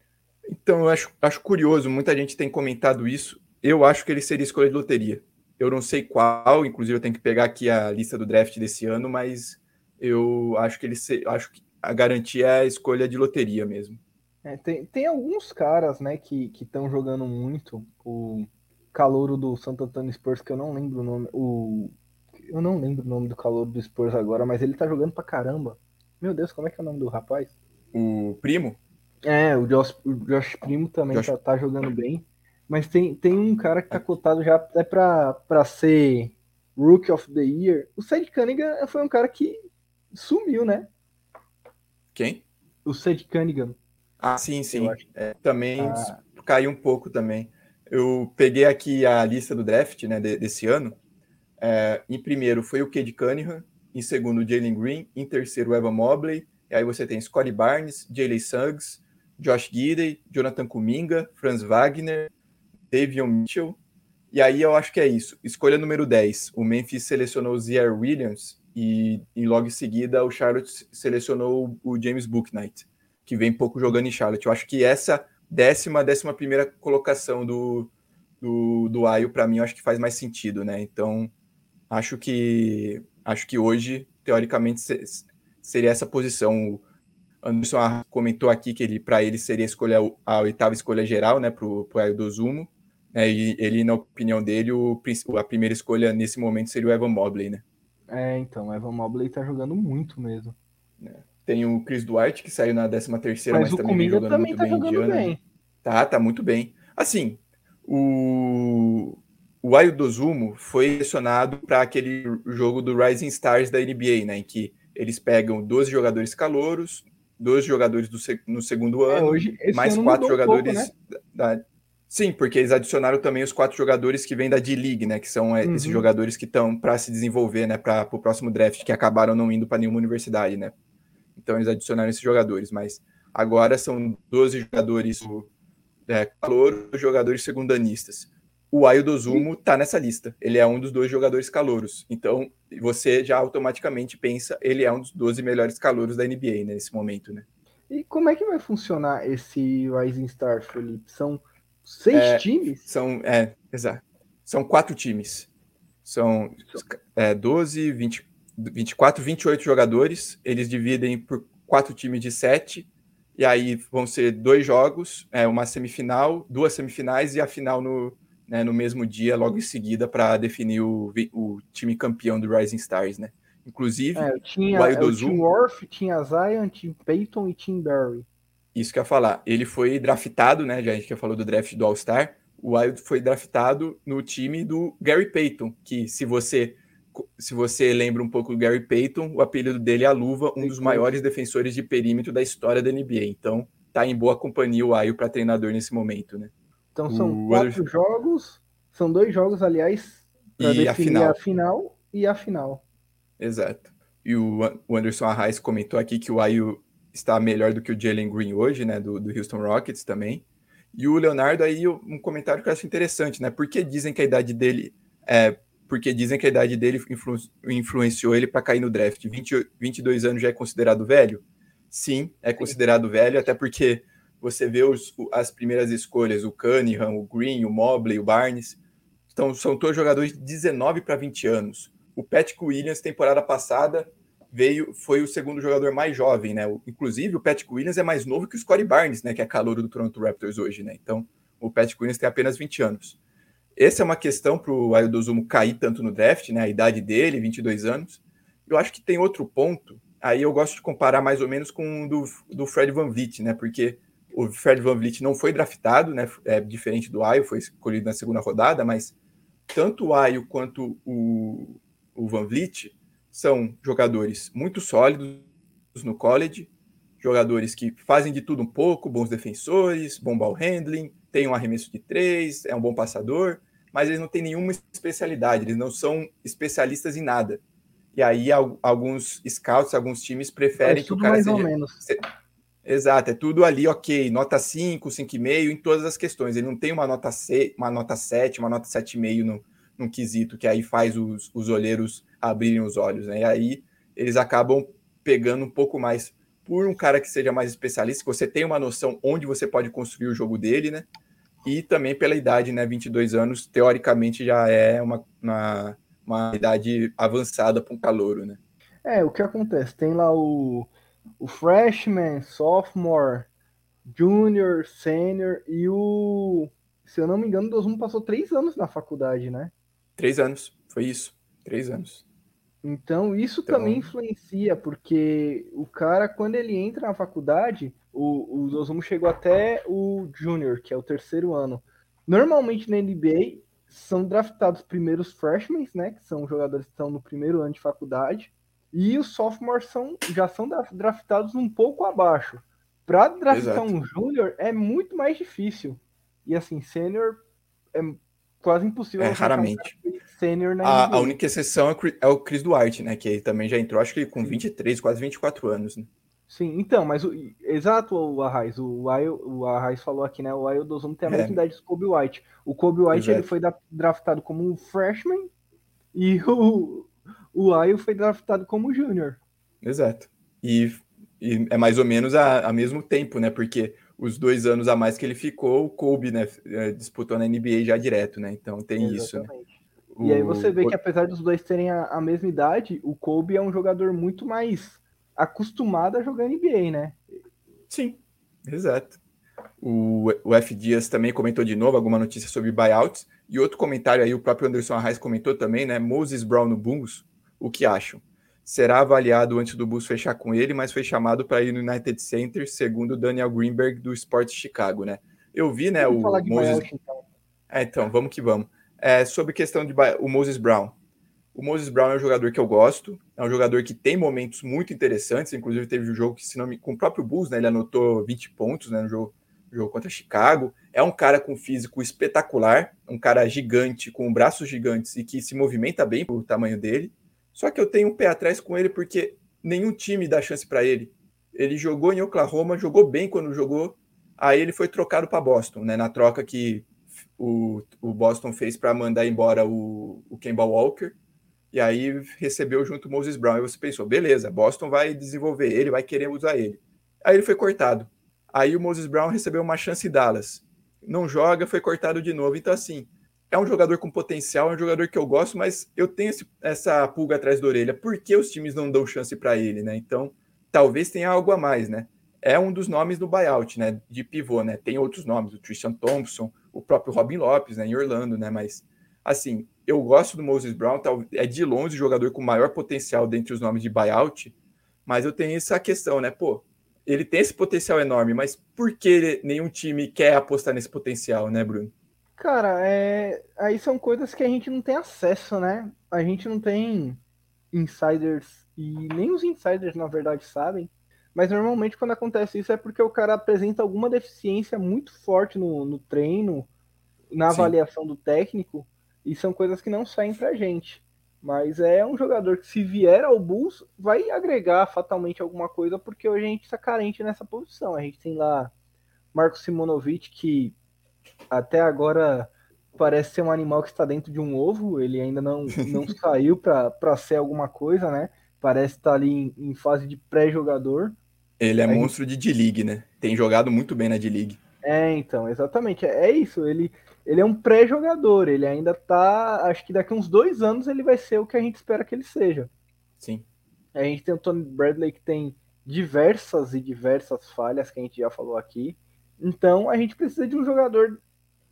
Então, eu acho, acho curioso, muita gente tem comentado isso. Eu acho que ele seria escolha de loteria. Eu não sei qual, inclusive eu tenho que pegar aqui a lista do draft desse ano, mas eu acho que ele se, acho que a garantia é a escolha de loteria mesmo. É, tem, tem alguns caras, né, que estão jogando muito. O calouro do Santo Antônio Spurs, que eu não lembro o nome. O eu não lembro o nome do calor do Spurs agora, mas ele tá jogando pra caramba. Meu Deus, como é que é o nome do rapaz? O Primo? É, o Josh, o Josh Primo também Josh... Tá, tá, jogando bem. Mas tem, tem um cara que tá cotado já até pra, pra ser Rookie of the Year. O Ced Cunningham foi um cara que sumiu, né? Quem? O Ced Cunningham. Ah, sim, sim. É, também ah. caiu um pouco também. Eu peguei aqui a lista do draft né, desse ano é, em primeiro foi o Cade Cunningham, em segundo o Jalen Green, em terceiro o Evan Mobley, e aí você tem Scottie Barnes, Jalen Suggs, Josh Gidey, Jonathan Kuminga, Franz Wagner, Davion Mitchell, e aí eu acho que é isso. Escolha número 10, o Memphis selecionou o Zier Williams, e, e logo em seguida o Charlotte selecionou o James Booknight, que vem pouco jogando em Charlotte. Eu acho que essa décima, décima primeira colocação do, do, do Ayo, para mim, eu acho que faz mais sentido, né? Então, Acho que acho que hoje, teoricamente, seria essa posição. Anderson comentou aqui que ele, para ele, seria a, escolha, a oitava escolha geral, né, para o do Zumo. Né, e ele, na opinião dele, o, a primeira escolha nesse momento seria o Evan Mobley, né? É, então, o Evan Mobley tá jogando muito mesmo. É. Tem o Chris Duarte, que saiu na 13 terceira, mas, mas também vem jogando também muito tá bem jogando Indiana. Bem. Tá, tá muito bem. Assim, o, o Ayodozumo foi selecionado para aquele jogo do Rising Stars da NBA, né, em que eles pegam 12 jogadores calouros, 12 jogadores do, no segundo é, ano, hoje, mais ano quatro jogadores um pouco, né? da, Sim, porque eles adicionaram também os quatro jogadores que vêm da D-League, né? Que são é, uhum. esses jogadores que estão para se desenvolver, né? Para o próximo draft, que acabaram não indo para nenhuma universidade, né? Então eles adicionaram esses jogadores, mas agora são 12 jogadores é, calor, jogadores segundanistas o Ayodozumo está nessa lista. Ele é um dos dois jogadores calouros. Então, você já automaticamente pensa, ele é um dos 12 melhores calouros da NBA né, nesse momento, né? E como é que vai funcionar esse Rising Star, Felipe? São seis é, times? São, é, exato. São quatro times. São é, 12, 20, 24, 28 jogadores. Eles dividem por quatro times de sete. E aí vão ser dois jogos, é, uma semifinal, duas semifinais e a final no, né, no mesmo dia, logo em seguida, para definir o, o time campeão do Rising Stars, né? Inclusive, é, tinha, o Aidozu... Tim Worth, tinha Zion, Tim Peyton e Tim Barry. Isso que eu ia falar. Ele foi draftado, né? Já a gente já falou do draft do All-Star. O Wild foi draftado no time do Gary Payton, que se você se você lembra um pouco do Gary Payton, o apelido dele é a Luva, um dos maiores defensores de perímetro da história da NBA. Então, tá em boa companhia o Ayo para treinador nesse momento, né? Então são o quatro Anderson... jogos, são dois jogos, aliás, para definir a final. a final. e a final. Exato. E o Anderson Arraes comentou aqui que o Ayu está melhor do que o Jalen Green hoje, né, do, do Houston Rockets também. E o Leonardo aí, um comentário que eu acho interessante, né? Porque dizem que a idade dele é porque dizem que a idade dele influ, influenciou ele para cair no draft. 20, 22 anos já é considerado velho? Sim, é considerado velho, até porque você vê os, as primeiras escolhas, o Cunningham, o Green, o Mobley, o Barnes. Então, são todos jogadores de 19 para 20 anos. O Patrick Williams, temporada passada, veio, foi o segundo jogador mais jovem, né? Inclusive, o Patrick Williams é mais novo que o Scottie Barnes, né? Que é calor do Toronto Raptors hoje, né? Então, o Patrick Williams tem apenas 20 anos. Essa é uma questão para o Ayodozumo cair tanto no draft, né? A idade dele, 22 anos. Eu acho que tem outro ponto. Aí eu gosto de comparar mais ou menos com o do, do Fred Van Vliet, né? Porque o Fred Van Vliet não foi draftado, né? É diferente do Ayo, foi escolhido na segunda rodada, mas tanto o Ayo quanto o, o Van Vliet são jogadores muito sólidos no college, jogadores que fazem de tudo um pouco, bons defensores, bom ball handling, tem um arremesso de três, é um bom passador, mas eles não têm nenhuma especialidade, eles não são especialistas em nada. E aí alguns scouts, alguns times preferem que o cara seja... Exato, é tudo ali, ok, nota 5, 5,5 em todas as questões. Ele não tem uma nota, C, uma nota 7, uma nota 7,5 no, num quesito, que aí faz os, os olheiros abrirem os olhos, né? E aí eles acabam pegando um pouco mais por um cara que seja mais especialista, que você tem uma noção onde você pode construir o jogo dele, né? E também pela idade, né? 22 anos, teoricamente já é uma, uma, uma idade avançada para um calouro, né? É, o que acontece? Tem lá o, o freshman, sophomore, junior, senior e o. Se eu não me engano, o Dosum passou três anos na faculdade, né? Três anos, foi isso. Três anos. Então, isso então... também influencia, porque o cara, quando ele entra na faculdade, o, o chegou até o Junior, que é o terceiro ano. Normalmente na NBA são draftados primeiros freshmen, né? Que são jogadores que estão no primeiro ano de faculdade. E os sophomores são, já são draftados um pouco abaixo. Para draftar Exato. um júnior é muito mais difícil. E assim, sênior é quase impossível. É, raramente. Sênior na a, a, única exceção é o Chris Duarte, né? Que também já entrou, acho que com 23, quase 24 anos. Né? Sim, então, mas o, exato o Arraiz, o, o Arraiz falou aqui, né? O Ayo Dozum tem a mesma é. idade do Kobe White. O Kobe White ele foi draftado como um freshman e o, o Ayo foi draftado como júnior. Exato. E, e, é mais ou menos a, a mesmo tempo, né? Porque os dois anos a mais que ele ficou, o Kobe, né, é, disputou na NBA já direto, né? Então tem Exatamente. isso, né? E aí você vê que apesar dos dois terem a, a, mesma idade, o Kobe é um jogador muito mais acostumado a jogar NBA, né? Sim, exato. O, o F. Dias também comentou de novo alguma notícia sobre buyouts. E outro comentário aí, o próprio Anderson Arraes comentou também, né? Moses Brown no Bulls, o que acham? será avaliado antes do Bulls fechar com ele, mas foi chamado para ir no United Center, segundo Daniel Greenberg do Sports Chicago, né? Eu vi, né, o Moses... então. É, então, vamos que vamos. É, sobre questão de o Moses Brown. O Moses Brown é um jogador que eu gosto, é um jogador que tem momentos muito interessantes, inclusive teve um jogo que, se não me... com o próprio Bulls, né, ele anotou 20 pontos, né, no jogo, no jogo contra Chicago. É um cara com físico espetacular, um cara gigante, com braços gigantes e que se movimenta bem pelo tamanho dele. Só que eu tenho um pé atrás com ele porque nenhum time dá chance para ele. Ele jogou em Oklahoma, jogou bem quando jogou, aí ele foi trocado para Boston, né? Na troca que o, o Boston fez para mandar embora o, o Kemba Walker, e aí recebeu junto o Moses Brown. E você pensou, beleza, Boston vai desenvolver ele, vai querer usar ele. Aí ele foi cortado. Aí o Moses Brown recebeu uma chance em Dallas. Não joga, foi cortado de novo. Então, assim, é um jogador com potencial, é um jogador que eu gosto, mas eu tenho esse, essa pulga atrás da orelha. Por que os times não dão chance para ele, né? Então, talvez tenha algo a mais, né? É um dos nomes do buyout, né? De pivô, né? Tem outros nomes, o Tristan Thompson, o próprio Robin Lopes, né? Em Orlando, né? Mas, assim, eu gosto do Moses Brown, é de longe o jogador com maior potencial dentre os nomes de buyout, mas eu tenho essa questão, né? Pô, ele tem esse potencial enorme, mas por que nenhum time quer apostar nesse potencial, né, Bruno? Cara, é... aí são coisas que a gente não tem acesso, né? A gente não tem insiders, e nem os insiders, na verdade, sabem. Mas normalmente quando acontece isso é porque o cara apresenta alguma deficiência muito forte no, no treino, na Sim. avaliação do técnico, e são coisas que não saem pra gente. Mas é um jogador que, se vier ao Bulls, vai agregar fatalmente alguma coisa, porque hoje a gente está carente nessa posição. A gente tem lá Marco Simonovic, que até agora parece ser um animal que está dentro de um ovo, ele ainda não, não [laughs] saiu para ser alguma coisa, né? Parece estar ali em, em, fase de pré-jogador. Ele é monstro de D-League, né? Tem jogado muito bem na D-League. É, então, exatamente. É, é isso. Ele, ele é um pré-jogador. Ele ainda tá. Acho que daqui uns dois anos ele vai ser o que a gente espera que ele seja. Sim. A gente tem o Tony Bradley que tem diversas e diversas falhas que a gente já falou aqui. Então a gente precisa de um jogador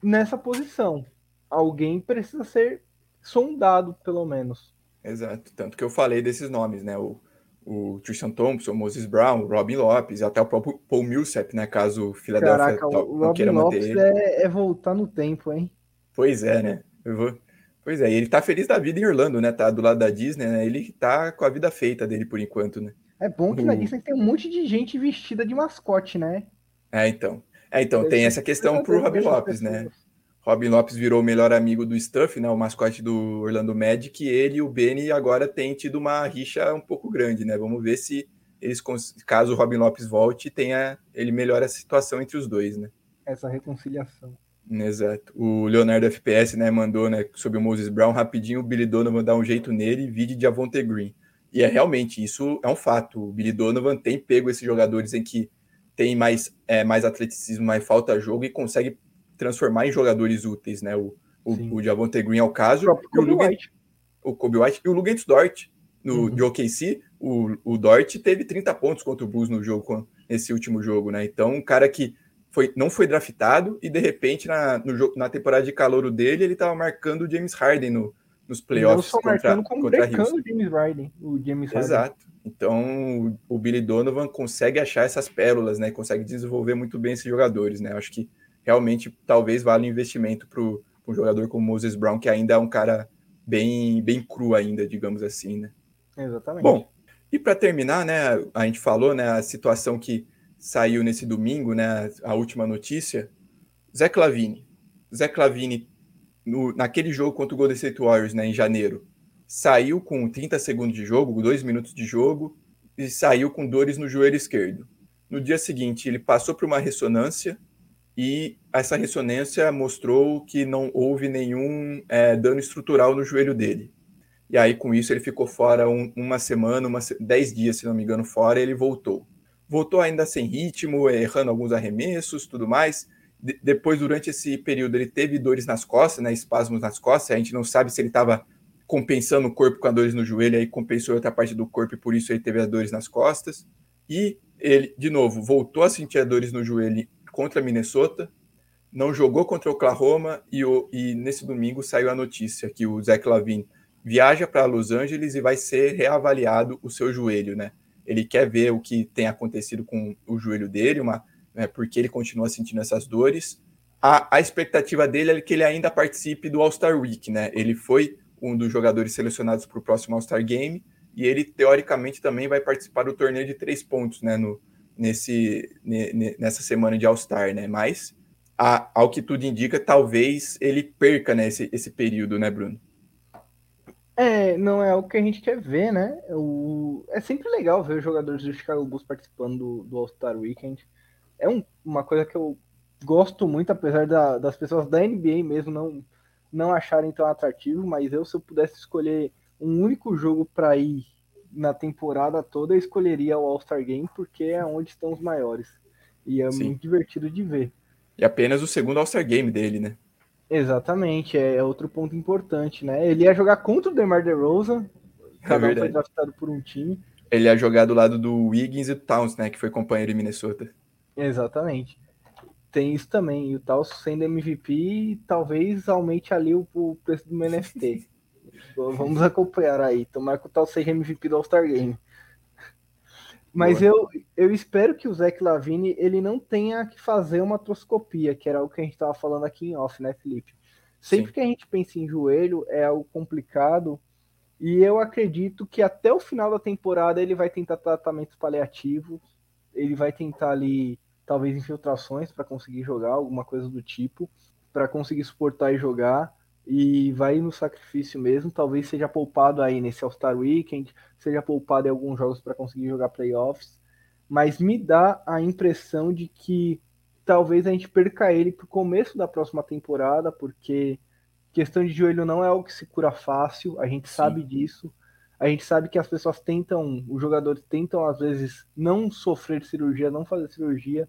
nessa posição. Alguém precisa ser sondado, pelo menos. Exato. Tanto que eu falei desses nomes, né? O, o Tristan Thompson, o Moses Brown, o Robin Lopes, até o próprio Paul Millsap, né? Caso o Philadelphia Caraca, o Robin Lopes é, é, voltar no tempo, hein? Pois é, né? Eu vou... Pois é, ele tá feliz da vida em Orlando, né? Tá do lado da Disney, né? Ele tá com a vida feita dele por enquanto, né? É bom que na Disney tem um monte de gente vestida de mascote, né? É, então. É, então, tem essa questão pro Robin Lopes, né? Robin Lopes virou o melhor amigo do Stuff, né? O mascote do Orlando Magic, e ele e o Benny agora têm tido uma rixa um pouco grande, né? Vamos ver se eles, caso o Robin Lopes volte, tenha ele melhora a situação entre os dois, né? Essa reconciliação. Exato. O Leonardo FPS, né, mandou, né, sobre o Moses Brown, rapidinho, o Billy Donovan dá um jeito nele, vide de Avonte Green. E é realmente, isso é um fato. O Billy Donovan tem pego esses jogadores em que tem mais, é, mais atleticismo, mais falta jogo e consegue transformar em jogadores úteis, né? O, o, o Javonte Green é o caso. O, o, Lugan, White. o Kobe White e o Luguentz Dort, no, uhum. de OKC, o, o Dort teve 30 pontos contra o Bulls no jogo, nesse último jogo, né? Então, um cara que foi, não foi draftado e de repente na, no, na temporada de calouro dele ele estava marcando o James Harden no, nos playoffs não contra, como contra o James Harden, o James Harden. Exato. Então o Billy Donovan consegue achar essas pérolas, né? Consegue desenvolver muito bem esses jogadores, né? Acho que realmente talvez valha um investimento para um jogador como Moses Brown, que ainda é um cara bem, bem cru ainda, digamos assim, né? Exatamente. Bom, e para terminar, né? A gente falou, né? A situação que saiu nesse domingo, né, a última notícia, Zé Clavini. Zé Clavini, no, naquele jogo contra o Golden State Warriors, né, em janeiro, saiu com 30 segundos de jogo, 2 minutos de jogo, e saiu com dores no joelho esquerdo. No dia seguinte, ele passou por uma ressonância e essa ressonância mostrou que não houve nenhum é, dano estrutural no joelho dele. E aí, com isso, ele ficou fora um, uma semana, uma, dez dias, se não me engano, fora, e ele voltou voltou ainda sem ritmo, errando alguns arremessos, tudo mais. De depois, durante esse período, ele teve dores nas costas, né, espasmos nas costas. A gente não sabe se ele estava compensando o corpo com a dores no joelho, aí compensou outra parte do corpo e por isso ele teve as dores nas costas. E ele, de novo, voltou a sentir as dores no joelho contra Minnesota, não jogou contra Oklahoma e, o, e nesse domingo saiu a notícia que o Zach Lavine viaja para Los Angeles e vai ser reavaliado o seu joelho, né? ele quer ver o que tem acontecido com o joelho dele, uma, né, porque ele continua sentindo essas dores. A, a expectativa dele é que ele ainda participe do All-Star Week, né? Ele foi um dos jogadores selecionados para o próximo All-Star Game e ele, teoricamente, também vai participar do torneio de três pontos, né? No, nesse, nessa semana de All-Star, né? Mas, a, ao que tudo indica, talvez ele perca né, esse, esse período, né, Bruno? É, não é o que a gente quer ver, né? O... É sempre legal ver os jogadores do Chicago Bulls participando do, do All-Star Weekend. É um, uma coisa que eu gosto muito, apesar da, das pessoas da NBA mesmo não, não acharem tão atrativo, mas eu, se eu pudesse escolher um único jogo para ir na temporada toda, eu escolheria o All-Star Game, porque é onde estão os maiores. E é Sim. muito divertido de ver. E apenas o segundo All-Star Game dele, né? Exatamente, é outro ponto importante, né? Ele ia jogar contra o DeMar DeRozan, é cada um foi draftado por um time. Ele ia jogar do lado do Wiggins e do Towns, né? Que foi companheiro em Minnesota. Exatamente. Tem isso também. E o Towns sendo MVP, talvez aumente ali o, o preço do NFT. [laughs] Vamos acompanhar aí. Tomara que o Towns seja MVP do All-Star Game. Mas eu, eu espero que o Zach Lavine ele não tenha que fazer uma troscopia, que era o que a gente estava falando aqui em off, né, Felipe? Sempre Sim. que a gente pensa em joelho, é algo complicado. E eu acredito que até o final da temporada ele vai tentar tratamentos paliativos, ele vai tentar ali, talvez, infiltrações para conseguir jogar, alguma coisa do tipo, para conseguir suportar e jogar e vai no sacrifício mesmo. Talvez seja poupado aí nesse All-Star Weekend, seja poupado em alguns jogos para conseguir jogar playoffs. Mas me dá a impressão de que talvez a gente perca ele para o começo da próxima temporada, porque questão de joelho não é algo que se cura fácil, a gente Sim. sabe disso. A gente sabe que as pessoas tentam, os jogadores tentam às vezes não sofrer cirurgia, não fazer cirurgia,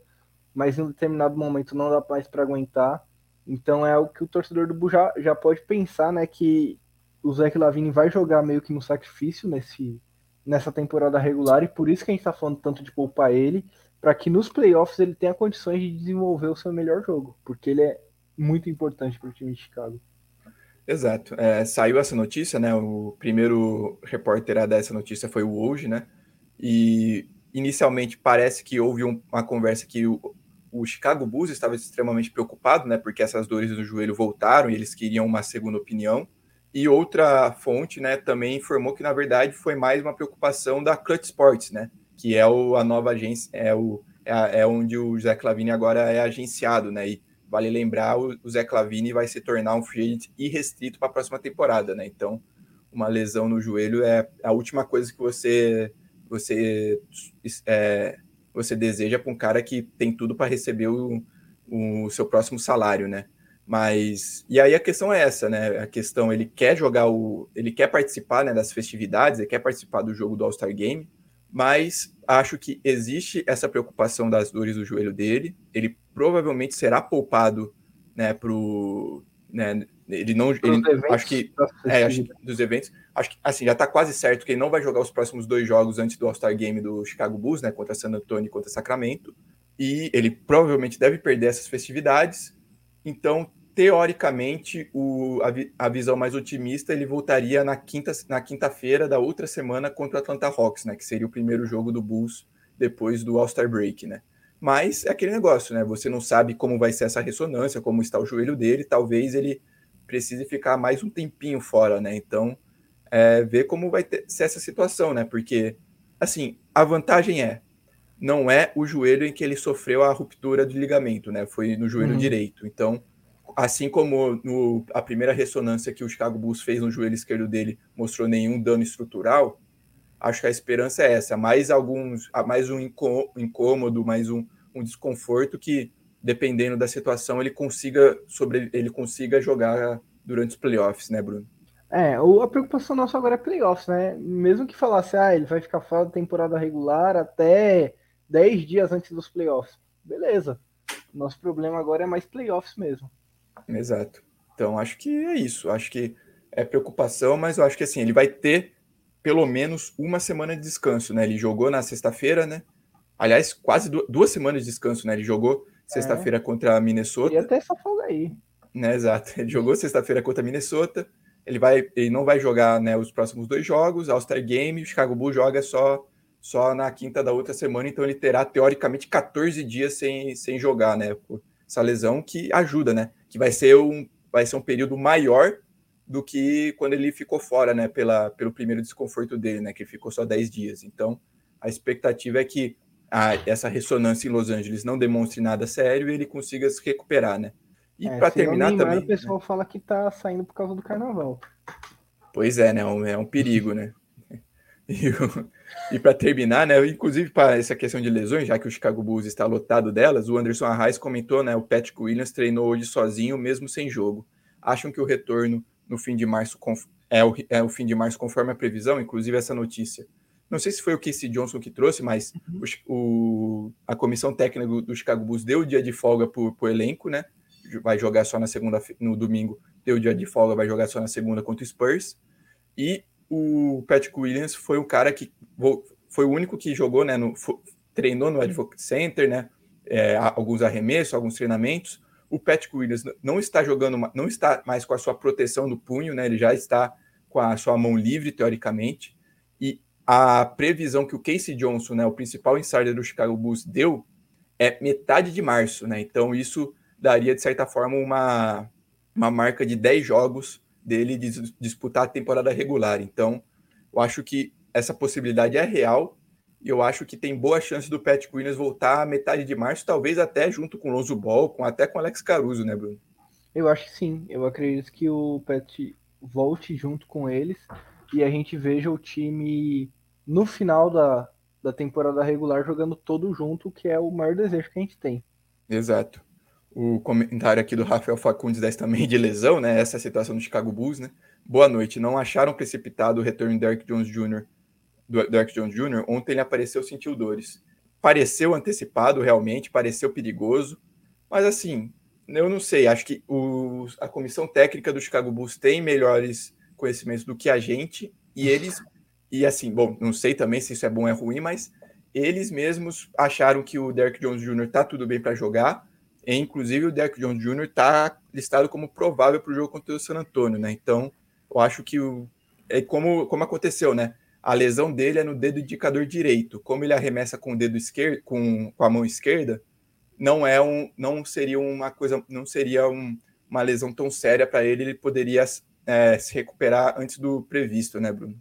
mas em um determinado momento não dá mais para aguentar. Então é algo que o torcedor do Bull já, já pode pensar, né? Que o Zeke Lavine vai jogar meio que no sacrifício nesse, nessa temporada regular, e por isso que a gente está falando tanto de poupar ele, para que nos playoffs ele tenha condições de desenvolver o seu melhor jogo, porque ele é muito importante para o time de Chicago. Exato. É, saiu essa notícia, né? O primeiro repórter a dar essa notícia foi o Woj, né? E inicialmente parece que houve um, uma conversa que o, o Chicago Bulls estava extremamente preocupado, né? Porque essas dores do joelho voltaram e eles queriam uma segunda opinião. E outra fonte, né, também informou que na verdade foi mais uma preocupação da Clutch Sports, né, que é o, a nova agência, é, o, é, é onde o Zé Clavini agora é agenciado, né, e vale lembrar, o, Zé Clavini vai se tornar um free agent irrestrito para a próxima temporada, né, então uma lesão no joelho é a última coisa que você você é, você deseja para um cara que tem tudo para receber o, o seu próximo salário, né? Mas e aí a questão é essa, né? A questão ele quer jogar o, ele quer participar né, das festividades, ele quer participar do jogo do All Star Game, mas acho que existe essa preocupação das dores do joelho dele. Ele provavelmente será poupado, né? Pro, né? Ele não, ele, acho que, é, acho que dos eventos, acho que assim já está quase certo que ele não vai jogar os próximos dois jogos antes do All Star Game do Chicago Bulls, né? Contra San Antonio e contra Sacramento. E ele provavelmente deve perder essas festividades então, teoricamente, o, a, a, visão mais otimista ele voltaria na quinta na quinta-feira da outra semana contra o Atlanta Hawks, né? Que seria o primeiro jogo do Bulls depois do All-Star Break, né? Mas é aquele negócio, né? Você não sabe como vai ser essa ressonância, como está o joelho dele, talvez ele precise ficar mais um tempinho fora, né? Então, é, ver como vai ter, ser essa situação, né? Porque, assim, a vantagem é não é o joelho em que ele sofreu a ruptura do ligamento, né? Foi no joelho uhum. direito. Então, assim como no, a primeira ressonância que o Chicago Bulls fez no joelho esquerdo dele mostrou nenhum dano estrutural, acho que a esperança é essa, mais alguns, mais um incômodo, mais um, um desconforto que, dependendo da situação, ele consiga sobre, ele consiga jogar durante os playoffs, né, Bruno? É, a preocupação nossa agora é playoffs, né? Mesmo que falasse, ah, ele vai ficar fora da temporada regular até 10 dias antes dos playoffs. Beleza. Nosso problema agora é mais playoffs mesmo. Exato. Então acho que é isso. Acho que é preocupação, mas eu acho que assim, ele vai ter pelo menos uma semana de descanso, né? Ele jogou na sexta-feira, né? Aliás, quase duas semanas de descanso, né? Ele jogou sexta-feira é. contra a Minnesota. E até essa folga aí. Né, exato. Ele jogou sexta-feira contra a Minnesota. Ele, vai, ele não vai jogar né, os próximos dois jogos, All-Star Game, o Chicago Bulls joga só só na quinta da outra semana, então ele terá teoricamente 14 dias sem, sem jogar, né? Essa lesão que ajuda, né? Que vai ser um, vai ser um período maior do que quando ele ficou fora, né? Pela, pelo primeiro desconforto dele, né? Que ele ficou só 10 dias. Então, a expectativa é que a, essa ressonância em Los Angeles não demonstre nada sério e ele consiga se recuperar, né? E é, para terminar também. O pessoal né? fala que tá saindo por causa do carnaval. Pois é, né? É um, é um perigo, né? [laughs] E, e para terminar, né, inclusive para essa questão de lesões, já que o Chicago Bulls está lotado delas, o Anderson Arraes comentou, né, o Patrick Williams treinou hoje sozinho, mesmo sem jogo. Acham que o retorno no fim de março é o, é o fim de março conforme a previsão, inclusive essa notícia. Não sei se foi o Casey Johnson que trouxe, mas uhum. o, a comissão técnica do, do, Chicago Bulls deu o dia de folga para o elenco, né? Vai jogar só na segunda, no domingo, deu o dia de folga, vai jogar só na segunda contra o Spurs. E o Patrick Williams foi o cara que foi o único que jogou, né, no, treinou no Advocate Center, né, é, alguns arremessos, alguns treinamentos. O Patrick Williams não está jogando, não está mais com a sua proteção do punho, né, ele já está com a sua mão livre, teoricamente, e a previsão que o Casey Johnson, né, o principal insider do Chicago Bulls, deu é metade de março, né, então isso daria, de certa forma, uma, uma marca de 10 jogos dele de disputar a temporada regular. Então, eu acho que essa possibilidade é real e eu acho que tem boa chance do Pat Williams voltar a metade de março, talvez até junto com o Lonzo Ball, com, até com o Alex Caruso, né, Bruno? Eu acho que sim. Eu acredito que o Pat volte junto com eles e a gente veja o time no final da, da temporada regular jogando todo junto, que é o maior desejo que a gente tem. Exato o comentário aqui do Rafael Facundes 10 também de lesão, né? Essa é a situação do Chicago Bulls, né? Boa noite. Não acharam precipitado o retorno Derek Jones Jr. do Derek Jones Jr. Ontem ele apareceu sentiu dores. Pareceu antecipado, realmente, pareceu perigoso. Mas assim, eu não sei. Acho que o, a comissão técnica do Chicago Bulls tem melhores conhecimentos do que a gente e eles e assim, bom, não sei também se isso é bom ou é ruim, mas eles mesmos acharam que o Derek Jones Jr. tá tudo bem para jogar e, inclusive, o Derek Jones Jr. está listado como provável para o jogo contra o San Antonio, né? Então, eu acho que o, é como, como aconteceu, né? A lesão dele é no dedo indicador direito. Como ele arremessa com o dedo esquerdo, com, com a mão esquerda, não é um, não seria uma coisa, não seria um, uma lesão tão séria para ele. Ele poderia é, se recuperar antes do previsto, né, Bruno?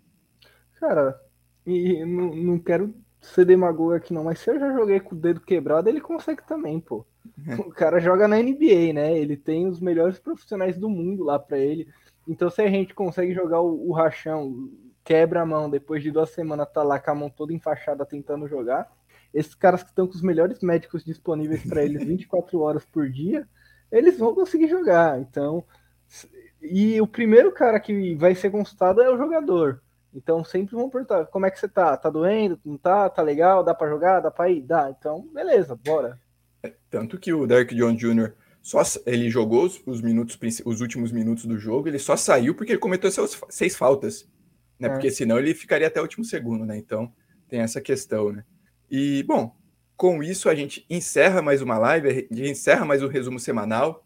Cara, e não, não quero ser demagogo aqui não, mas se eu já joguei com o dedo quebrado, ele consegue também, pô. É. O cara joga na NBA, né? Ele tem os melhores profissionais do mundo lá para ele. Então, se a gente consegue jogar o, o, rachão, quebra a mão, depois de duas semanas tá lá com a mão toda enfaixada tentando jogar, esses caras que estão com os melhores médicos disponíveis para eles [laughs] 24 horas por dia, eles vão conseguir jogar. Então, e o primeiro cara que vai ser consultado é o jogador. Então sempre vão perguntar: como é que você tá? Tá doendo? Não tá? Tá legal? Dá para jogar? Dá para ir? Dá. Então, beleza, bora. É, tanto que o Derek Jones Jr. só ele jogou os minutos, os últimos minutos do jogo, ele só saiu porque ele cometeu seus seis faltas, né? É. Porque senão ele ficaria até o último segundo, né? Então tem essa questão, né? E bom, com isso a gente encerra mais uma live, a gente encerra mais um resumo semanal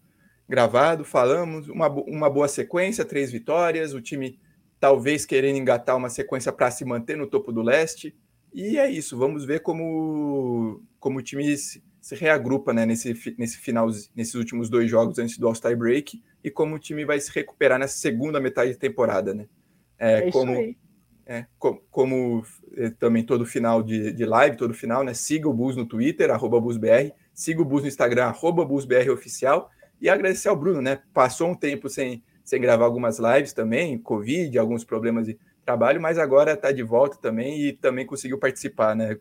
gravado, falamos uma, uma boa sequência, três vitórias, o time talvez querendo engatar uma sequência para se manter no topo do leste. E é isso, vamos ver como, como o time se, se reagrupa né, nesse, nesse final, nesses últimos dois jogos antes do All-Star Break e como o time vai se recuperar nessa segunda metade de temporada. Né? É, é como, é, como, como é, também todo final de, de live, todo final, né? Siga o Bus no Twitter, arroba BusBR, siga o Bus no Instagram, arroba BusBR Oficial, e agradecer ao Bruno, né? Passou um tempo sem, sem gravar algumas lives também, Covid, alguns problemas de trabalho, mas agora está de volta também e também conseguiu participar, né,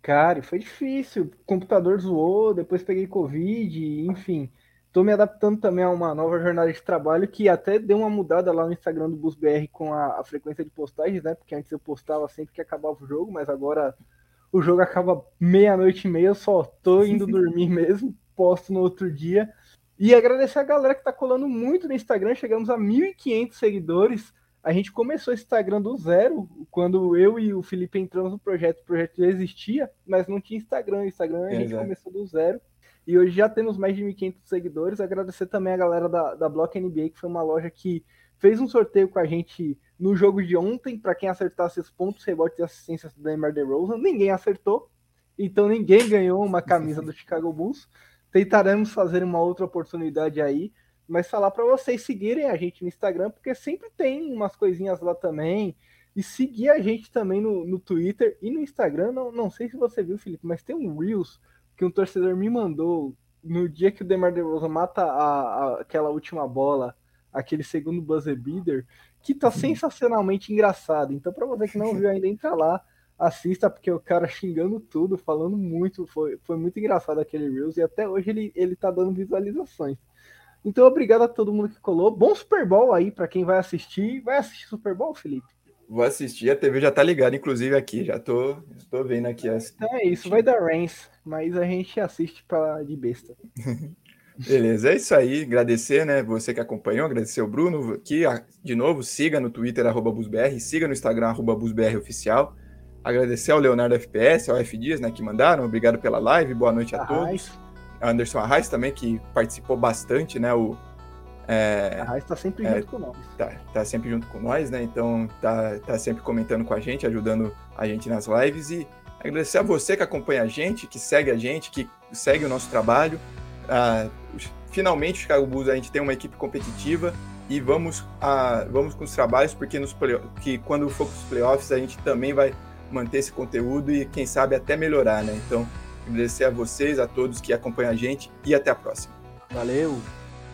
Cara, foi difícil. O computador zoou, depois peguei Covid, enfim. Estou me adaptando também a uma nova jornada de trabalho que até deu uma mudada lá no Instagram do BusBR com a, a frequência de postagens, né? Porque antes eu postava sempre que acabava o jogo, mas agora o jogo acaba meia-noite e meia, eu só tô indo [laughs] dormir mesmo, posto no outro dia. E agradecer a galera que tá colando muito no Instagram. Chegamos a 1.500 seguidores. A gente começou esse Instagram do zero, quando eu e o Felipe entramos no projeto. O projeto já existia, mas não tinha Instagram. O Instagram a gente Exato. começou do zero. E hoje já temos mais de 1.500 seguidores. Agradecer também a galera da, da Block NBA, que foi uma loja que fez um sorteio com a gente no jogo de ontem, para quem acertasse os pontos, rebotes e assistências do Neymar DeRozan. Ninguém acertou, então ninguém ganhou uma camisa do Chicago Bulls tentaremos fazer uma outra oportunidade aí, mas falar para vocês seguirem a gente no Instagram, porque sempre tem umas coisinhas lá também. E seguir a gente também no, no Twitter e no Instagram. Não, não sei se você viu, Felipe, mas tem um Reels que um torcedor me mandou no dia que o Demar DeRozan mata a, a, aquela última bola, aquele segundo buzzer beater, que tá uhum. sensacionalmente engraçado. Então, para você que não viu ainda, entra lá, assista, porque o cara xingando tudo, falando muito, foi, foi muito engraçado aquele Reels, e até hoje ele, ele tá dando visualizações. Então, obrigado a todo mundo que colou. Bom Super Bowl aí para quem vai assistir. Vai assistir Super Bowl, Felipe? Vou assistir, a TV já tá ligada, inclusive, aqui. Já tô, tô vendo aqui. As... Então é isso, vai dar Reigns, mas a gente assiste para de besta. [laughs] Beleza, é isso aí. Agradecer, né? Você que acompanhou, agradecer o Bruno aqui. De novo, siga no Twitter, arroba BusBR, siga no Instagram, arroba BusBR Oficial. Agradecer ao Leonardo FPS, ao F Dias, né, que mandaram. Obrigado pela live, boa noite a, a todos. Anderson Arraes também, que participou bastante, né? O, é, a Raiz tá sempre é, junto com nós. Tá, tá sempre junto com nós, né? Então tá, tá sempre comentando com a gente, ajudando a gente nas lives. E agradecer a você que acompanha a gente, que segue a gente, que segue o nosso trabalho. Ah, finalmente, o Chicago Bulls, a gente tem uma equipe competitiva e vamos, ah, vamos com os trabalhos, porque nos que quando for para os playoffs a gente também vai manter esse conteúdo e, quem sabe, até melhorar, né? Então, agradecer a vocês, a todos que acompanham a gente e até a próxima. Valeu!